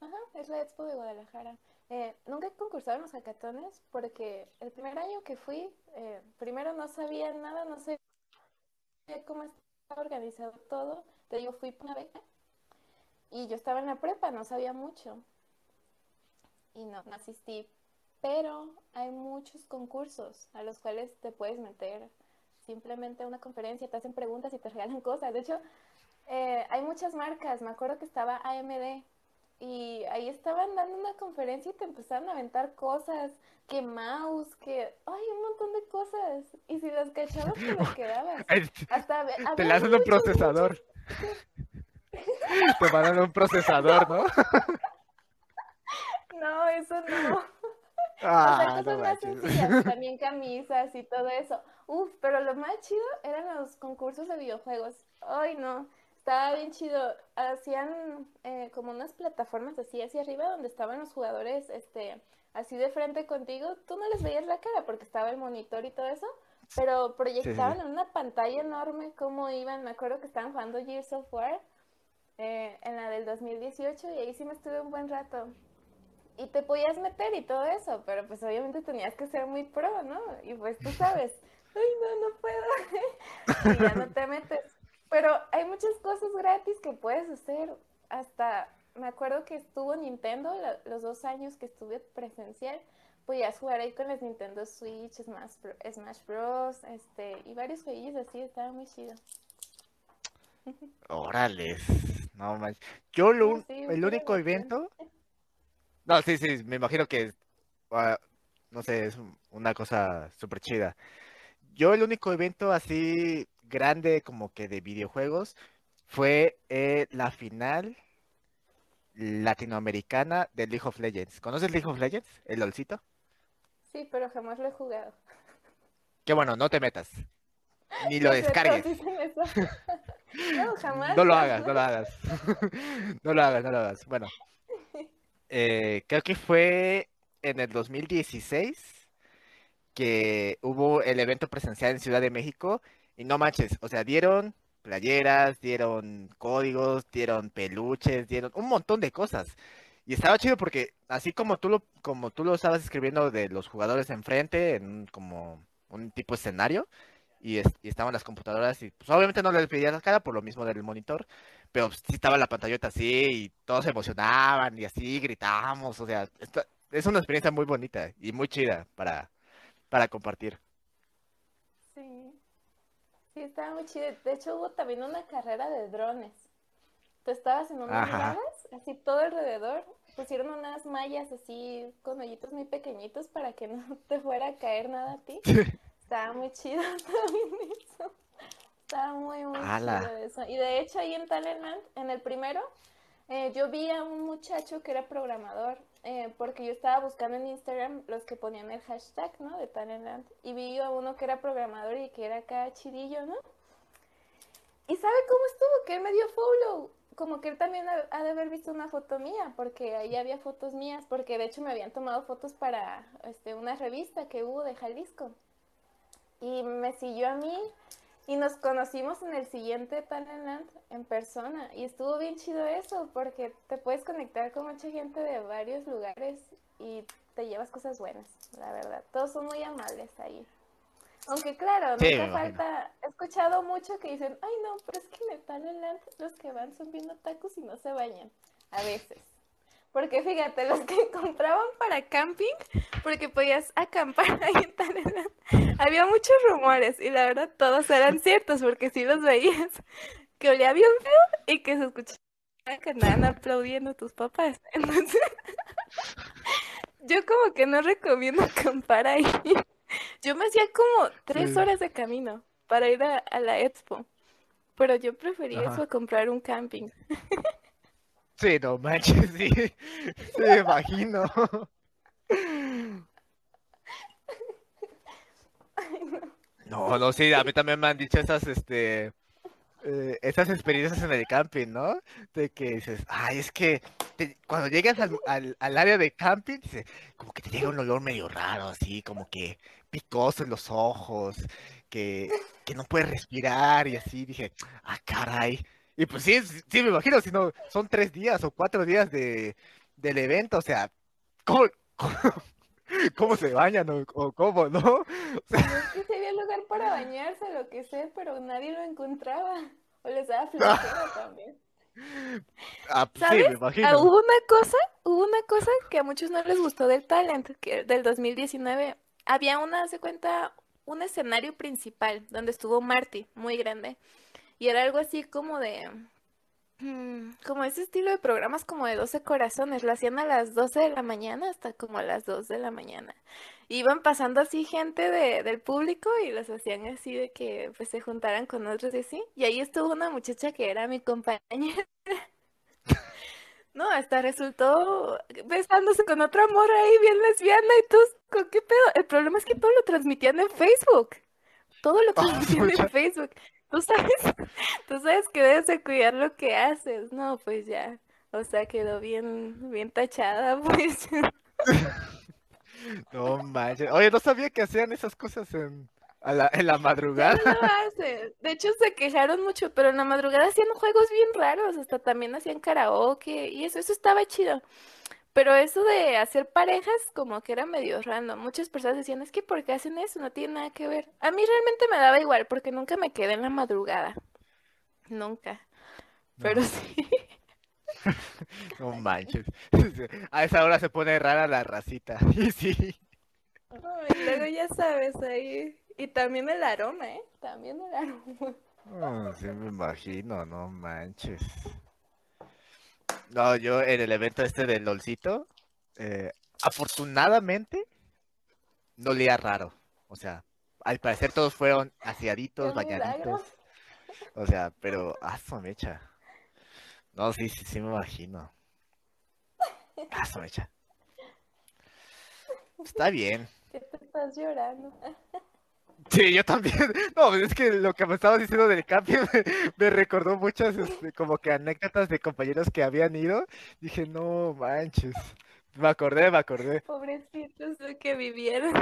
Ajá, es la expo de Guadalajara. Eh, nunca he concursado en los hackatones porque el primer año que fui, eh, primero no sabía nada, no sabía cómo estaba organizado todo. Te digo, fui por una beca y yo estaba en la prepa, no sabía mucho y no, no asistí. Pero hay muchos concursos a los cuales te puedes meter simplemente a una conferencia, te hacen preguntas y te regalan cosas. De hecho, eh, hay muchas marcas. Me acuerdo que estaba AMD y ahí estaban dando una conferencia y te empezaron a aventar cosas, que mouse, que, ay, un montón de cosas. Y si las cachabas, te las quedabas. Hasta ve- Te lanzan un procesador. Te mandan un procesador, ¿no? No, eso no. O sea, Ah, cosas no más manches. sencillas, también camisas y todo eso. Uf, pero lo más chido eran los concursos de videojuegos. Ay, no, estaba bien chido. Hacían eh, como unas plataformas así hacia arriba donde estaban los jugadores, este, así de frente contigo. Tú no les veías la cara porque estaba el monitor y todo eso, pero proyectaban en una pantalla enorme cómo iban. Me acuerdo que estaban jugando Gears of War eh, en la del 2018 y ahí sí me estuve un buen rato y te podías meter y todo eso, pero pues obviamente tenías que ser muy pro, ¿no? Y pues tú sabes, ay, no, no puedo, y ya no te metes. Pero hay muchas cosas gratis que puedes hacer. Hasta, me acuerdo que estuvo Nintendo los dos años que estuve presencial, podías jugar ahí con las Nintendo Switch, Smash, Smash Bros, este, y varios jueguillos así, estaba muy chido. Órale, no manches. Yo lo, Sí, un- sí, el único evento. No, sí, sí, me imagino que, ah, no sé, es un- una cosa súper chida. Yo el único evento así grande como que de videojuegos fue eh, la final latinoamericana de League of Legends. ¿Conoces League of Legends? El LOLcito. Sí, pero jamás lo he jugado. Que bueno, no te metas. Ni lo descargues. No, jamás. No lo hagas, no lo hagas. No lo hagas, no lo hagas. Bueno, eh, creo que fue en el 2016 que hubo el evento presencial en Ciudad de México y no manches, o sea, dieron playeras, dieron códigos, dieron peluches, dieron un montón de cosas. Y estaba chido porque así como tú lo, como tú lo estabas escribiendo de los jugadores enfrente, en como un tipo escenario, y, es- y estaban las computadoras y pues obviamente no les veía la cara por lo mismo del monitor, pero pues, sí estaba la pantallota así y todos se emocionaban y así gritábamos, o sea, es una experiencia muy bonita y muy chida para, para compartir. Sí. Estaba muy chido. De hecho, hubo también una carrera de drones. Tú estabas en unas gradas, así todo alrededor. Pusieron unas mallas así con hoyitos muy pequeñitos para que no te fuera a caer nada a ti. Estaba muy chido también eso. Estaba muy, muy chido eso. Y de hecho, ahí en Talentland, en el primero, eh, yo vi a un muchacho que era programador, eh, porque yo estaba buscando en Instagram los que ponían el hashtag, ¿no? De Talentland. Y vi a uno que era programador y que era acá chidillo, ¿no? ¿Y sabe cómo estuvo? Que él me dio follow. Como que él también ha, ha de haber visto una foto mía, porque ahí había fotos mías, porque de hecho me habían tomado fotos para este, una revista que hubo de Jalisco. Y me siguió a mí y nos conocimos en el siguiente Talentland en persona. Y estuvo bien chido eso, porque te puedes conectar con mucha gente de varios lugares y te llevas cosas buenas, la verdad. Todos son muy amables ahí. Aunque claro, Sí, nunca falta, he escuchado mucho que dicen, ay no, pero es que en el Talentland los que van son bien otakus y no se bañan, a veces. Porque fíjate, los que compraban para camping, porque podías acampar ahí en Talentland, había muchos rumores y la verdad todos eran ciertos porque sí los veías, que olía bien feo y que se escuchaba que andaban aplaudiendo tus papás. Entonces, yo como que no recomiendo acampar ahí. Yo me hacía como tres Sí. horas de camino para ir a, a la expo, pero yo prefería Ajá. eso a comprar un camping. Sí, no manches, sí. Sí, me imagino. No, no, sí, a mí también me han dicho esas, este, eh, esas experiencias en el camping, ¿no? De que dices, ay, es que te- cuando llegas al, al, al área de camping, dice, como que te llega un olor medio raro, así, como que picoso en los ojos, que, que no puedes respirar y así, dije, ah, caray. Y pues sí, sí, me imagino, si no, son tres días o cuatro días de, del evento, o sea, ¿cómo, cómo, cómo se bañan o, o cómo, no? Pues es que sí había lugar para bañarse, lo que sé, pero nadie lo encontraba. O les daba flojera también. Ah, pues sí, me imagino. Ah, hubo una cosa, hubo una cosa que a muchos no les gustó del Talent, que del 2019. Había una, se cuenta, un escenario principal donde estuvo Marty, muy grande. Y era algo así como de, mm, como ese estilo de programas como de 12 corazones. Lo hacían a las 12 de la mañana hasta como a las 2 de la mañana. Iban pasando así gente de, del público y los hacían así de que pues se juntaran con otros y así. Y ahí estuvo una muchacha que era mi compañera. No, hasta resultó besándose con otra morra ahí bien lesbiana y todos, ¿con qué pedo? El problema es que todo lo transmitían en Facebook. Todo lo transmitían pucha. en Facebook. Tú sabes, tú sabes que debes de cuidar lo que haces. No, pues ya. O sea, quedó bien, bien tachada, pues. No manches. Oye, no sabía que hacían esas cosas en, a la, en la Ya madrugada. no lo hace. De hecho, se quejaron mucho, pero en la madrugada hacían juegos bien raros. Hasta también hacían karaoke y eso, eso estaba chido. Pero eso de hacer parejas, como que era medio random. Muchas personas decían, es que ¿por qué hacen eso? No tiene nada que ver. A mí realmente me daba igual, porque nunca me quedé en la madrugada. Nunca. Pero No. sí. No manches. A esa hora se pone rara la racita. Y sí. Ay, luego ya sabes ahí. Y también el aroma, ¿eh? También el aroma. Oh, sí me imagino, no manches. No, yo en el evento este del LOLcito, eh, afortunadamente, no olía raro. O sea, al parecer todos fueron aseaditos, bañaditos. O sea, pero, su mecha. No, sí, sí, sí me imagino. Su mecha. Está bien. ¿Qué te estás llorando? Sí, yo también. No, es que lo que me estabas diciendo del camping me, me recordó muchas, este, como que anécdotas de compañeros que habían ido. Dije, no manches. Me acordé, me acordé. Pobrecitos de que vivieron.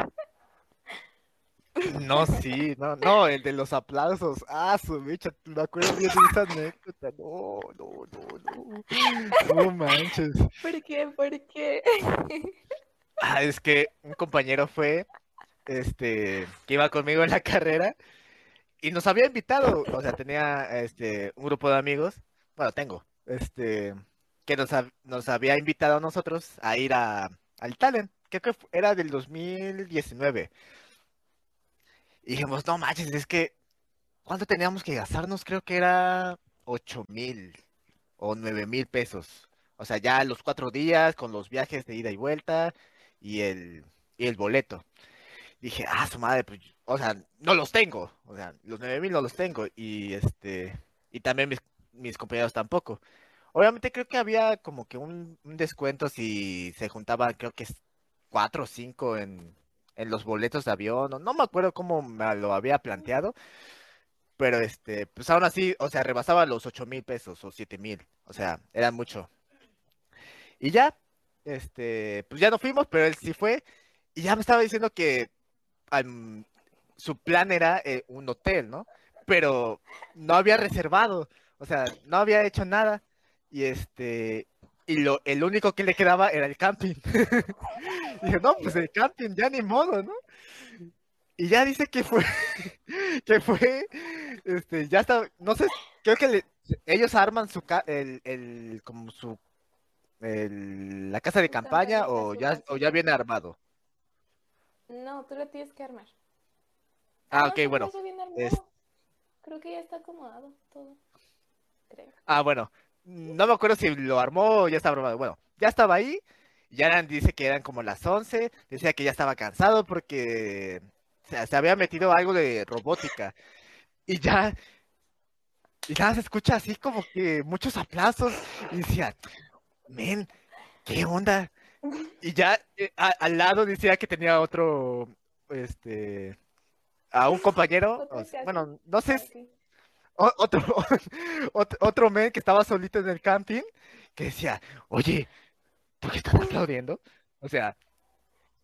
No, sí, no, no, el de los aplausos. Ah, su mecha, me acuerdo bien de esa anécdota. No, no, no, no. No manches. ¿Por qué? ¿Por qué? Ah, es que un compañero fue, este, que iba conmigo en la carrera y nos había invitado, o sea, tenía, este, un grupo de amigos, bueno, tengo, este, que nos, nos había invitado a nosotros a ir a, al talent. Creo que era del 2019. Y dijimos, no manches, es que, ¿cuánto teníamos que gastarnos? Creo que era 8 mil o 9 mil pesos. O sea, ya los cuatro días con los viajes de ida y vuelta y el, y el boleto. Dije, ah, su madre, pues, o sea, no los tengo. O sea, los 9 mil no los tengo. Y este, y también mis, mis compañeros tampoco. Obviamente creo que había como que un, descuento si se juntaban, creo que cuatro o cinco en, en los boletos de avión. o No me acuerdo cómo me lo había planteado. Pero este, pues aún así, o sea, rebasaba los ocho mil pesos o siete mil. O sea, era mucho. Y ya, este, pues ya no fuimos, pero él sí fue. Y ya me estaba diciendo que su plan era eh, un hotel, ¿no? Pero no había reservado, o sea, no había hecho nada. Y este, y lo, el único que le quedaba era el camping. Dije, no, pues el camping, ya ni modo, ¿no? Y ya dice que fue, que fue, este, ya está, no sé, creo que le- ellos arman su, ca- el, el, como su, el- la casa de campaña o ya, o ya viene armado. No, tú lo tienes que armar. Ah, ok, bueno. es-. Creo que ya está acomodado todo. Creo. Ah, bueno, no me acuerdo si lo armó o ya estaba armado. Bueno, ya estaba ahí. Ya eran, dice que eran como las 11. Decía que ya estaba cansado porque se, se había metido algo de robótica. Y ya, y nada, se escucha así como que muchos aplausos. Y decía, men, ¿qué onda? Y ya eh, a- al lado decía que tenía otro, este, a un compañero. O sea, bueno, no sé Ah, si- o- otro, otro, otro men que estaba solito en el camping, que decía, oye, ¿por qué están aplaudiendo? O sea,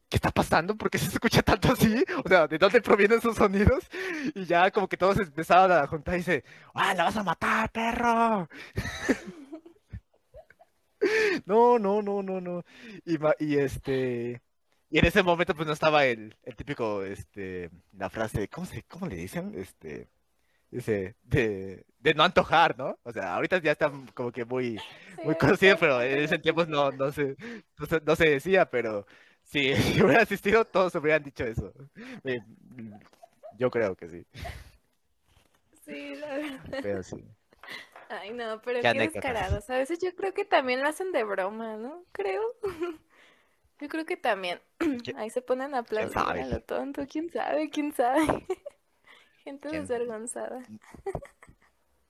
¿qué está pasando? ¿Por qué se escucha tanto así? O sea, ¿de dónde provienen esos sonidos? Y ya como que todos empezaban a juntar y dice, ¡ah, la vas a matar, perro! No, no, no, no, no. Y, y este... Y en ese momento pues no estaba el, el típico, este, la frase, ¿cómo se, cómo le dicen? Este, dice, de, de no antojar, ¿no? O sea, ahorita ya está como que muy, muy Sí, conocido, todos pero en ese tiempo no, no se, no se, no se decía, pero si, si hubiera asistido, todos hubieran dicho eso. Eh, Yo creo que sí, Sí, la verdad. pero sí. Ay, no, pero Qué qué, descarados. A veces yo creo que también lo hacen de broma, ¿no? Creo. Yo creo que también. ¿Qui- Ahí se ponen a aplaudir a lo tonto. ¿Quién sabe? ¿Quién sabe? Gente ¿Quién? desvergonzada.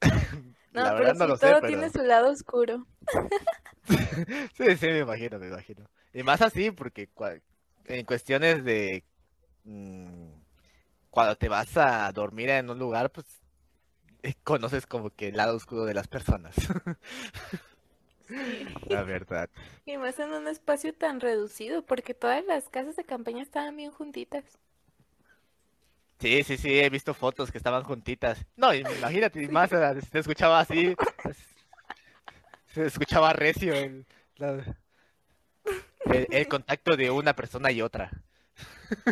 La No, pero no sí, sé, todo pero tiene su lado oscuro. sí, sí, me imagino, me imagino. Y más así, porque en cuestiones de mm, cuando te vas a dormir en un lugar, pues conoces como que el lado oscuro de las personas. La verdad. Y más en un espacio tan reducido, porque todas las casas de campaña estaban bien juntitas. Sí, sí, sí, he visto fotos que estaban juntitas. No, imagínate, y más eh, se escuchaba así, se escuchaba recio el, la- el, el contacto de una persona y otra.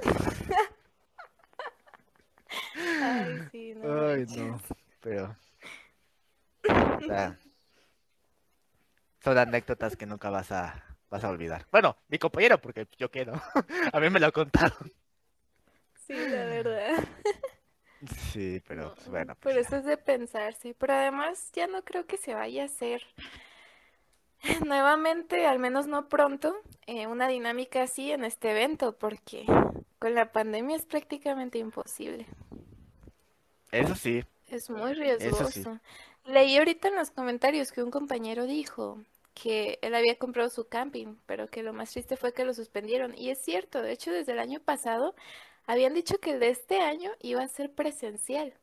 Ay, sí, no Ay, no, pero o sea, son anécdotas que nunca vas a vas a olvidar. Bueno, mi compañero, porque yo qué, ¿no? A mí me lo contaron. Sí, la verdad. Sí, pero pues, bueno, pues eso es de pensarse. Pero además ya no creo que se vaya a hacer nuevamente, al menos no pronto, eh, una dinámica así en este evento, porque con la pandemia es prácticamente imposible. Eso sí, Es muy riesgoso. sí. Leí ahorita en los comentarios que un compañero dijo que él había comprado su camping, pero que lo más triste fue que lo suspendieron. Y es cierto, de hecho desde el año pasado habían dicho que el de este año iba a ser presencial.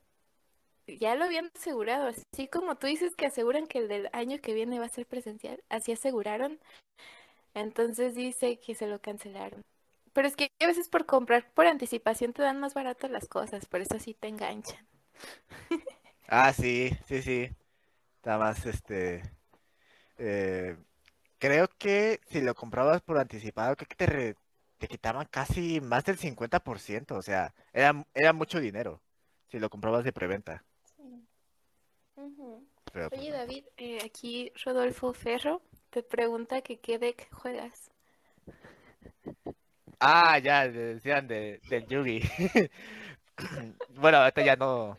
Ya lo habían asegurado, así como tú dices que aseguran que el del año que viene va a ser presencial, así aseguraron. Entonces dice que se lo cancelaron. Pero es que a veces por comprar por anticipación te dan más barato las cosas, por eso sí te enganchan. Ah, sí, sí, sí. Nada más, este, eh, creo que si lo comprabas por anticipado, creo que te, re- te quitaban casi más del 50%, o sea, era, era mucho dinero si lo comprabas de preventa. Sí. Pero, pues, Oye. David, eh, aquí Rodolfo Ferro te pregunta que qué deck juegas. Ah, ya, decían de, del Yugi. bueno, ahorita ya no,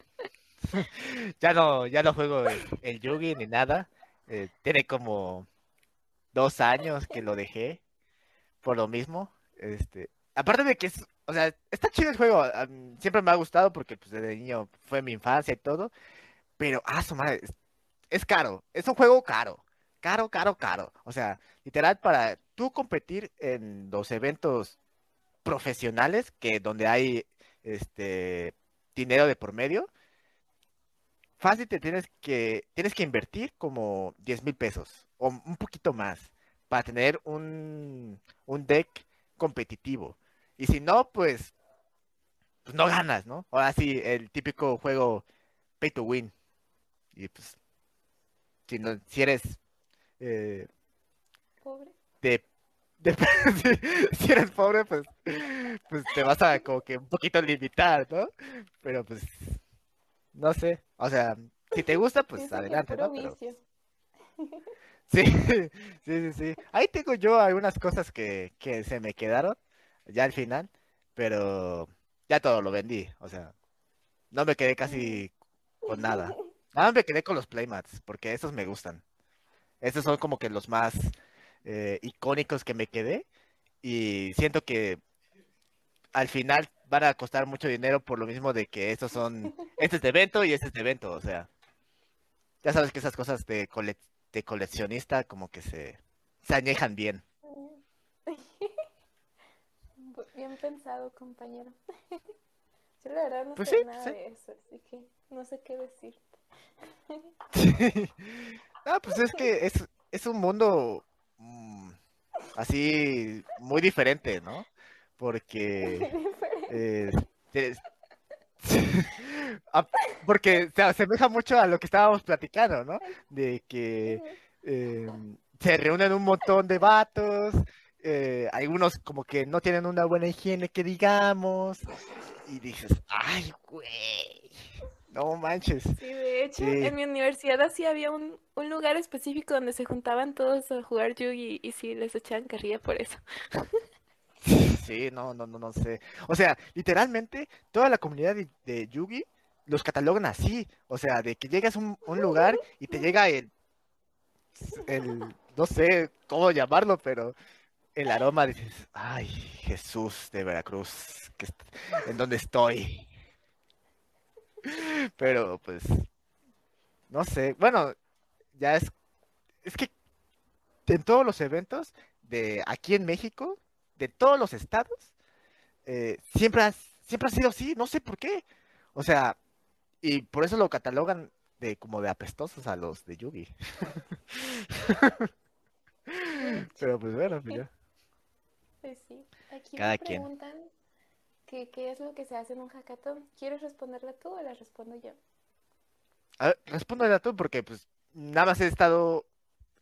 ya no, ya no juego el, Yugi ni nada. Eh, tiene como dos años que lo dejé por lo mismo. Este, aparte de que es, o sea, está chido el juego. Siempre me ha gustado porque pues desde niño fue mi infancia y todo. Pero, ah, su madre, es caro. Es un juego caro. Caro, caro, caro. O sea, literal, para tú competir en los eventos profesionales, que donde hay este dinero de por medio, fácil te tienes que, tienes que invertir como 10 mil pesos o un poquito más para tener un, un deck competitivo. Y si no, pues, pues no ganas, ¿no? Ahora sí, el típico juego pay to win. Y pues, si, no, si eres eh, pobre. De, si, eres pobre, pues, pues te vas a como que un poquito limitar, ¿no? Pero pues, no sé, o sea, si te gusta, pues adelante, ¿no? Sí, sí, sí, sí. Ahí tengo yo algunas cosas que, que se me quedaron ya al final, pero ya todo lo vendí, o sea, no me quedé casi con nada. Nada me quedé con los playmats, porque esos me gustan. Esos son como que los más eh, icónicos que me quedé. Y siento que al final van a costar mucho dinero por lo mismo de que estos son, este es de evento y este es de evento, o sea, ya sabes que esas cosas de, de coleccionista como que se, se añejan bien. Bien pensado, compañero. Yo la verdad no pues sé nada de eso, así que no sé qué decirte. Ah, pues es que es, es un mundo mm, así muy diferente, ¿no? Porque eh, porque se asemeja mucho a lo que estábamos platicando, ¿no? De que eh, se reúnen un montón de vatos, eh, algunos como que no tienen una buena higiene que digamos, y dices, ay, güey, no manches. Sí, de hecho, en mi universidad así había un, lugar específico donde se juntaban todos a jugar Yugi y sí les echaban carrilla por eso. Sí, no, no, no, no sé. O sea, literalmente toda la comunidad de, Yugi los catalogan así. O sea, de que llegas a un, lugar y te llega el, el, no sé cómo llamarlo, pero el aroma dices, ay, Jesús de Veracruz, ¿en dónde estoy? Pero pues, no sé, bueno, ya es, es que en todos los eventos de aquí en México, de todos los estados, eh, siempre, ha, siempre ha sido así, no sé por qué. O sea, y por eso lo catalogan de como de apestosos a los de Yugi. Pero pues bueno, pues ya. Pues sí, aquí me preguntan ¿Qué, es lo que se hace en un hackathon? ¿Quieres responderla tú o la respondo yo? A ver, respóndela tú porque pues nada más he estado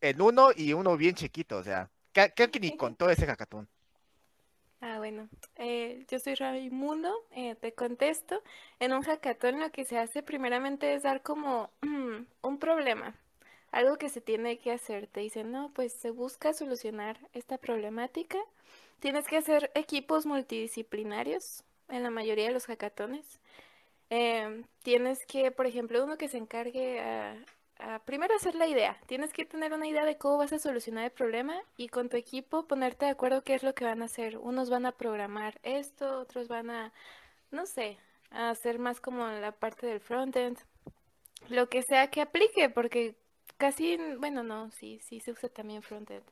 en uno y uno bien chiquito, o sea, creo que ni contó ese hackathon. Ah, bueno, eh, yo soy Raimundo, eh, te contesto. En un hackathon lo que se hace primeramente es dar como un problema, algo que se tiene que hacer. Te dicen, no, pues se busca solucionar esta problemática Tienes que hacer equipos multidisciplinarios en la mayoría de los hackatones. Em, tienes que, por ejemplo, uno que se encargue a, primero hacer la idea. Tienes que tener una idea de cómo vas a solucionar el problema y con tu equipo ponerte de acuerdo qué es lo que van a hacer. Unos van a programar esto, otros van a, no sé, a hacer más como la parte del frontend. Lo que sea que aplique, porque casi, bueno, no, sí, sí se usa también frontend.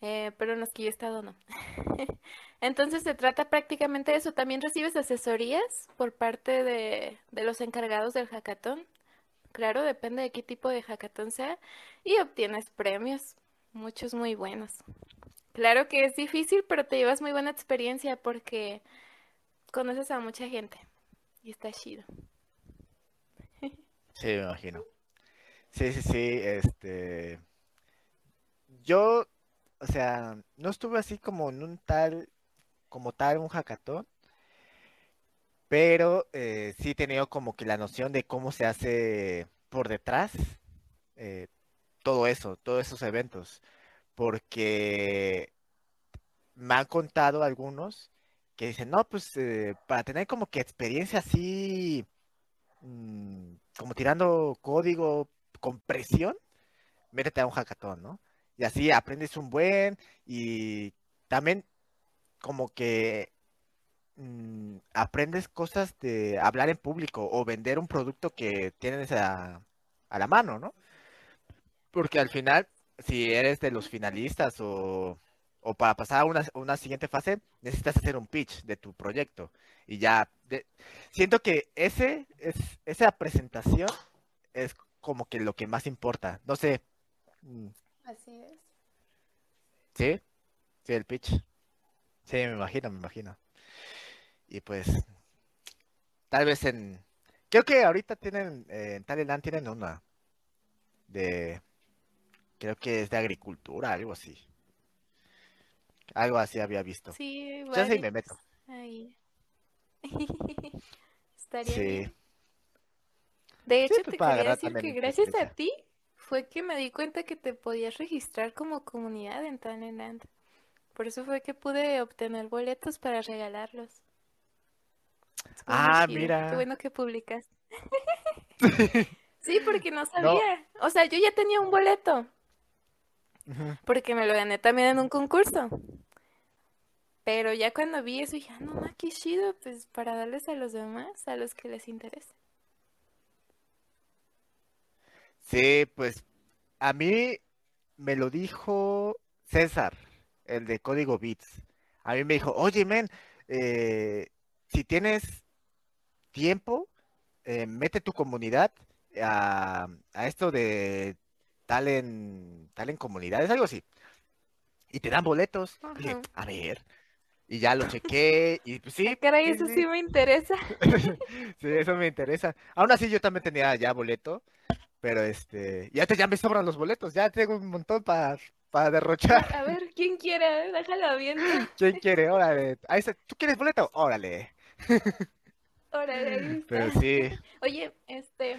Eh, pero en los que yo he estado no. Entonces se trata prácticamente de eso. También recibes asesorías por parte de, los encargados del hackathon. Claro, depende de qué tipo de hackathon sea. Y obtienes premios, muchos muy buenos. Claro que es difícil, pero te llevas muy buena experiencia porque conoces a mucha gente. Y está chido. Sí, me imagino. Sí, sí, sí, este... Yo o sea, no estuve así como en un tal, como tal, un hackathon, pero eh, sí he tenido como que la noción de cómo se hace por detrás eh, todo eso, todos esos eventos, porque me han contado algunos que dicen, no, pues eh, para tener como que experiencia así, mm, como tirando código con presión, métete a un hackathon, ¿no? Y así aprendes un buen y también como que mm, aprendes cosas de hablar en público o vender un producto que tienes a, a la mano, ¿no? Porque al final, si eres de los finalistas o, o para pasar a una, una siguiente fase, necesitas hacer un pitch de tu proyecto. Y ya, de- siento que ese es, esa presentación es como que lo que más importa. No sé, mm, Así es. ¿sí? Sí, el pitch. Sí, me imagino, me imagino. Y pues, tal vez en... Creo que ahorita tienen, eh, en Talentland tienen una de... Creo que es de agricultura, algo así. Algo así había visto. Sí, Ya sí me meto. ahí. Estaría Sí. bien. De hecho, pues te quería decir que gracias a ti fue que me di cuenta que te podías registrar como comunidad en Talentland. Por eso fue que pude obtener boletos para regalarlos. Ah, chido. Qué mira. bueno que publicas. Sí, porque no No. sabía. O sea, yo ya tenía un boleto, porque me lo gané también en un concurso. Pero ya cuando vi eso, dije, ah, no, ma, qué chido, pues para darles a los demás, a los que les interese. Sí, pues a mí me lo dijo César, el de Código Bits. A mí me dijo, oye, men, eh, si tienes tiempo, eh, mete tu comunidad a, a esto de tal en, tal en comunidades, algo así. Y te dan boletos. Dije, a ver. Y ya lo chequé y pues sí, Ah, caray, eso sí. me interesa. Sí, eso me interesa. Aún así yo también tenía ya boleto, pero este, ya te ya me sobran los boletos, ya tengo un montón para para derrochar. A ver, ¿quién quiere? Déjalo bien. ¿Quién quiere? Órale. Ahí está. ¿Tú quieres boleto? Órale. Órale, Pero sí. Oye, este,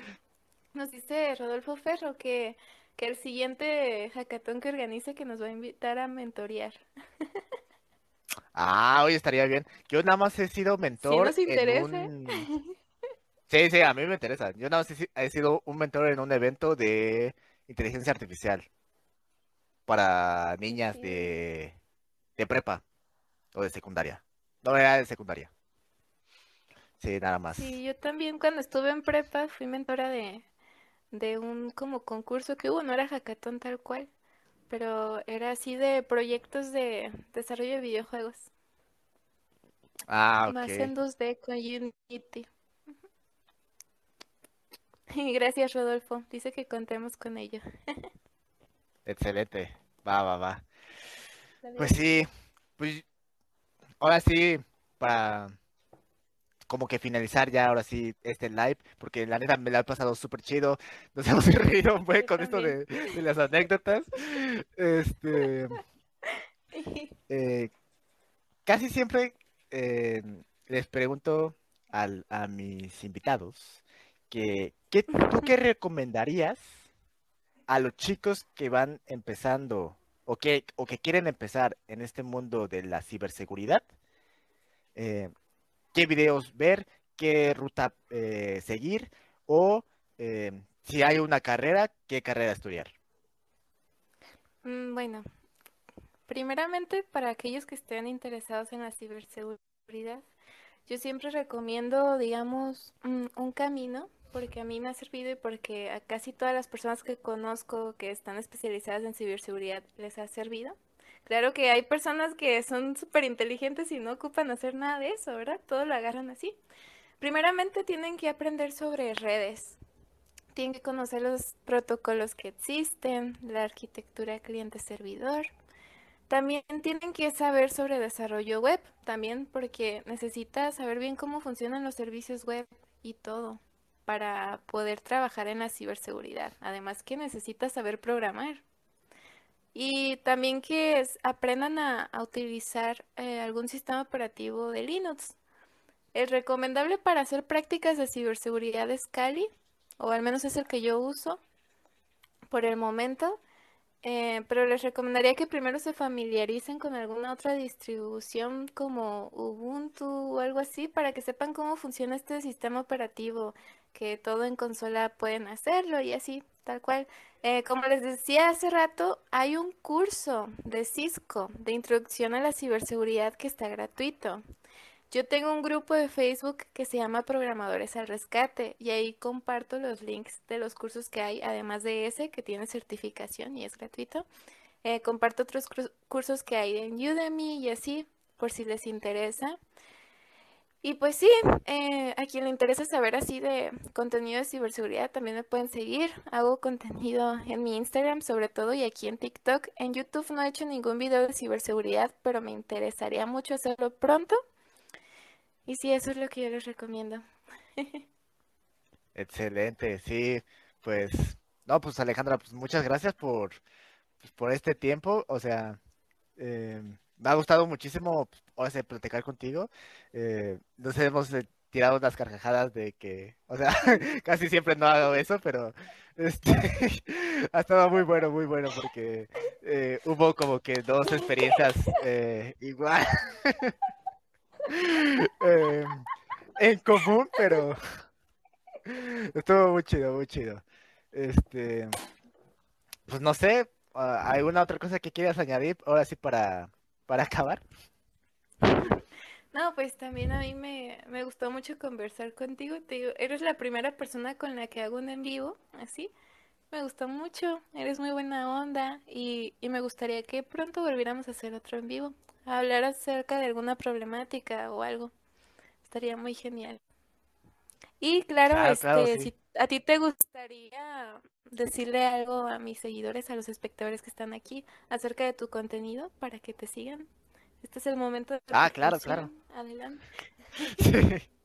nos dice Rodolfo Ferro que, que el siguiente hackathon que organice que nos va a invitar a mentorear. Ah, oye, estaría bien. Yo nada más he sido mentor nos en interesa. un... Sí, sí, a mí me interesa. Yo nada más he, si- he sido un mentor en un evento de inteligencia artificial para niñas Sí. de, de prepa o de secundaria. No, era de secundaria. Sí, nada más. Sí, yo también cuando estuve en prepa fui mentora de, de un como concurso que hubo, no era hackathon tal cual, pero era así de proyectos de desarrollo de videojuegos, Ah, más ok. en 2D con Unity. Y gracias, Rodolfo. Dice que contemos con ello. Excelente. Va, va, va. Pues sí, pues ahora sí, para como que finalizar ya ahora sí este live, porque la neta me la he pasado súper chido, nos hemos reído un buen con esto de las anécdotas. Este, eh, casi siempre eh, les pregunto al- a mis invitados que, ¿qué- ¿tú qué recomendarías a los chicos que van empezando o que, o que quieren empezar en este mundo de la ciberseguridad? Eh, ¿qué videos ver? ¿Qué ruta eh, seguir? O eh, si hay una carrera, ¿qué carrera estudiar? Mm, Bueno, primeramente para aquellos que estén interesados en la ciberseguridad, yo siempre recomiendo, digamos, un, un camino, porque a mí me ha servido y porque a casi todas las personas que conozco que están especializadas en ciberseguridad les ha servido. Claro que hay personas que son súper inteligentes y no ocupan hacer nada de eso, ¿verdad? Todo lo agarran así. Primeramente tienen que aprender sobre redes. Tienen que conocer los protocolos que existen, la arquitectura cliente-servidor. También tienen que saber sobre desarrollo web, también porque necesitas saber bien cómo funcionan los servicios web y todo para poder trabajar en la ciberseguridad. Además que necesitas saber programar. Y también que aprendan a, utilizar eh, algún sistema operativo de Linux. Es recomendable para hacer prácticas de ciberseguridad es Kali, o al menos es el que yo uso por el momento. eh, pero les recomendaría que primero se familiaricen con alguna otra distribución como Ubuntu o algo así para que sepan cómo funciona este sistema operativo, que todo en consola pueden hacerlo y así, tal cual. Eh, como les decía hace rato, hay un curso de Cisco de introducción a la ciberseguridad que está gratuito. Yo tengo un grupo de Facebook que se llama Programadores al Rescate y ahí comparto los links de los cursos que hay, además de ese que tiene certificación y es gratuito. Eh, comparto otros cursos que hay en Udemy y así, por si les interesa. Y pues sí, eh, a quien le interesa saber así de contenido de ciberseguridad, también me pueden seguir. Hago contenido en mi Instagram sobre todo y aquí en TikTok. En YouTube no he hecho ningún video de ciberseguridad, pero me interesaría mucho hacerlo pronto. Y sí, eso es lo que yo les recomiendo. Excelente, sí, pues, no, pues Alejandra, pues muchas gracias por, pues, por este tiempo, o sea, eh, me ha gustado muchísimo, pues, ahora sí, platicar contigo, eh, nos hemos eh, tirado unas carcajadas de que, o sea, casi siempre no hago eso, pero este, ha estado muy bueno, muy bueno, porque eh, hubo como que dos experiencias igual. Em, en común, pero estuvo muy chido, muy chido. Este, pues no sé, ah, ¿alguna otra cosa que quieras añadir ahora sí para, para acabar? No, pues también a mí me, me gustó mucho conversar contigo. Te digo, eres la primera persona con la que hago un en vivo, así. Me gustó mucho, eres muy buena onda y, y me gustaría que pronto volviéramos a hacer otro en vivo hablar acerca de alguna problemática o algo. Estaría muy genial. Y claro, este, si a ti te gustaría decirle algo a mis seguidores, a los espectadores que están aquí, acerca de tu contenido para que te sigan. Este es el momento de Ah, claro, claro. Adelante.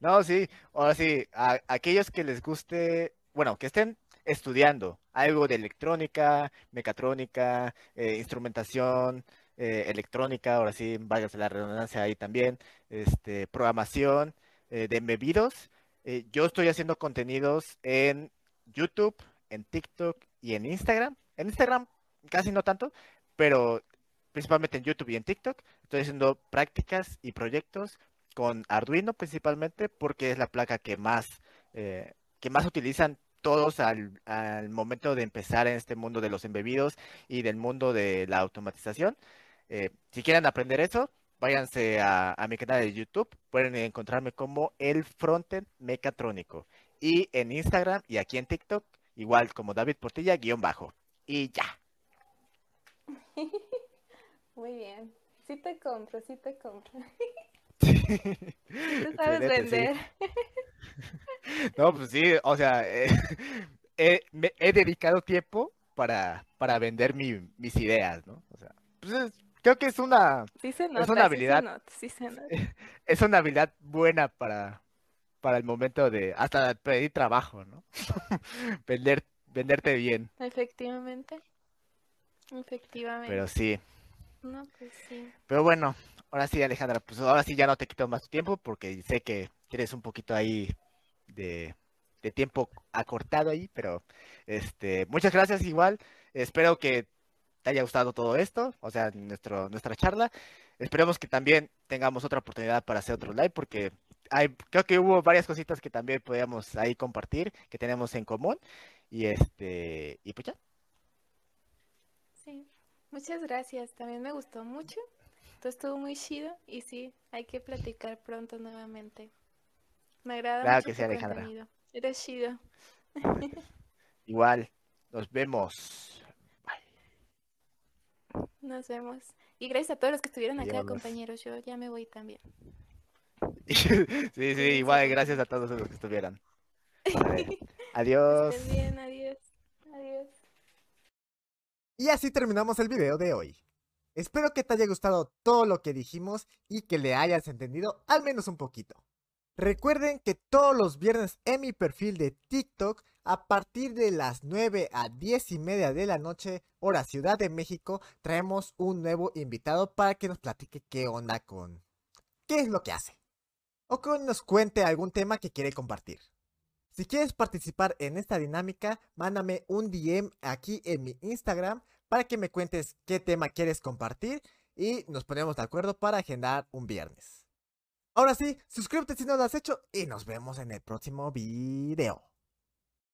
No, sí, ahora sí, a aquellos que les guste, bueno, que estén estudiando algo de electrónica, mecatrónica, eh, instrumentación, eh, electrónica, ahora sí, váyase la redundancia ahí también, este, programación eh, de embebidos. Eh, yo estoy haciendo contenidos en YouTube, en TikTok y en Instagram. En Instagram casi no tanto, pero principalmente en YouTube y en TikTok. Estoy haciendo prácticas y proyectos con Arduino principalmente porque es la placa que más, que más utilizan todos al, al, momento de empezar en este mundo de los embebidos y del mundo de la automatización. Eh, si quieren aprender eso, váyanse a, mi canal de YouTube. Pueden encontrarme como el Frontend Mecatrónico. Y en Instagram y aquí en TikTok, igual como David Portilla, guion bajo. Y ya. Muy bien. Sí te compro, sí te compro. Tú sabes vender. No, pues sí, o sea, eh, he, dedicado tiempo para, para vender mis ideas, ¿no? O sea, pues es, creo que es una, es una habilidad, es una habilidad buena para, para el momento de, hasta pedir trabajo, ¿no? Vender, venderte bien. Efectivamente, efectivamente. Pero sí. No, pues sí. Pero bueno, ahora sí, Alejandra, pues ahora sí ya no te quito más tiempo porque sé que tienes un poquito ahí de, de tiempo acortado ahí, pero este, muchas gracias igual. Espero que te haya gustado todo esto, o sea, nuestro, nuestra charla. Esperemos que también tengamos otra oportunidad para hacer otro live, porque hay, creo que hubo varias cositas que también podíamos ahí compartir, que tenemos en común. Y este, y pues ya. Sí, muchas gracias. También me gustó mucho. Todo estuvo muy chido y sí, hay que platicar pronto nuevamente. Me agrada claro mucho que sí, Alejandra. Eres chido. Igual, nos vemos. Nos vemos. Y gracias a todos los que estuvieron acá, compañeros. Yo ya me voy también. sí, sí, igual gracias a todos los que estuvieron. adiós. bien, adiós. Adiós. Y así terminamos el video de hoy. Espero que te haya gustado todo lo que dijimos y que le hayas entendido al menos un poquito. Recuerden que todos los viernes en mi perfil de TikTok a partir de las 9 a 10 y media de la noche, hora Ciudad de México, traemos un nuevo invitado para que nos platique qué onda con... qué es lo que hace. O que nos cuente algún tema que quiere compartir. Si quieres participar en esta dinámica, mándame un DM aquí en mi Instagram para que me cuentes qué tema quieres compartir y nos ponemos de acuerdo para agendar un viernes. Ahora sí, suscríbete si no lo has hecho y nos vemos en el próximo video.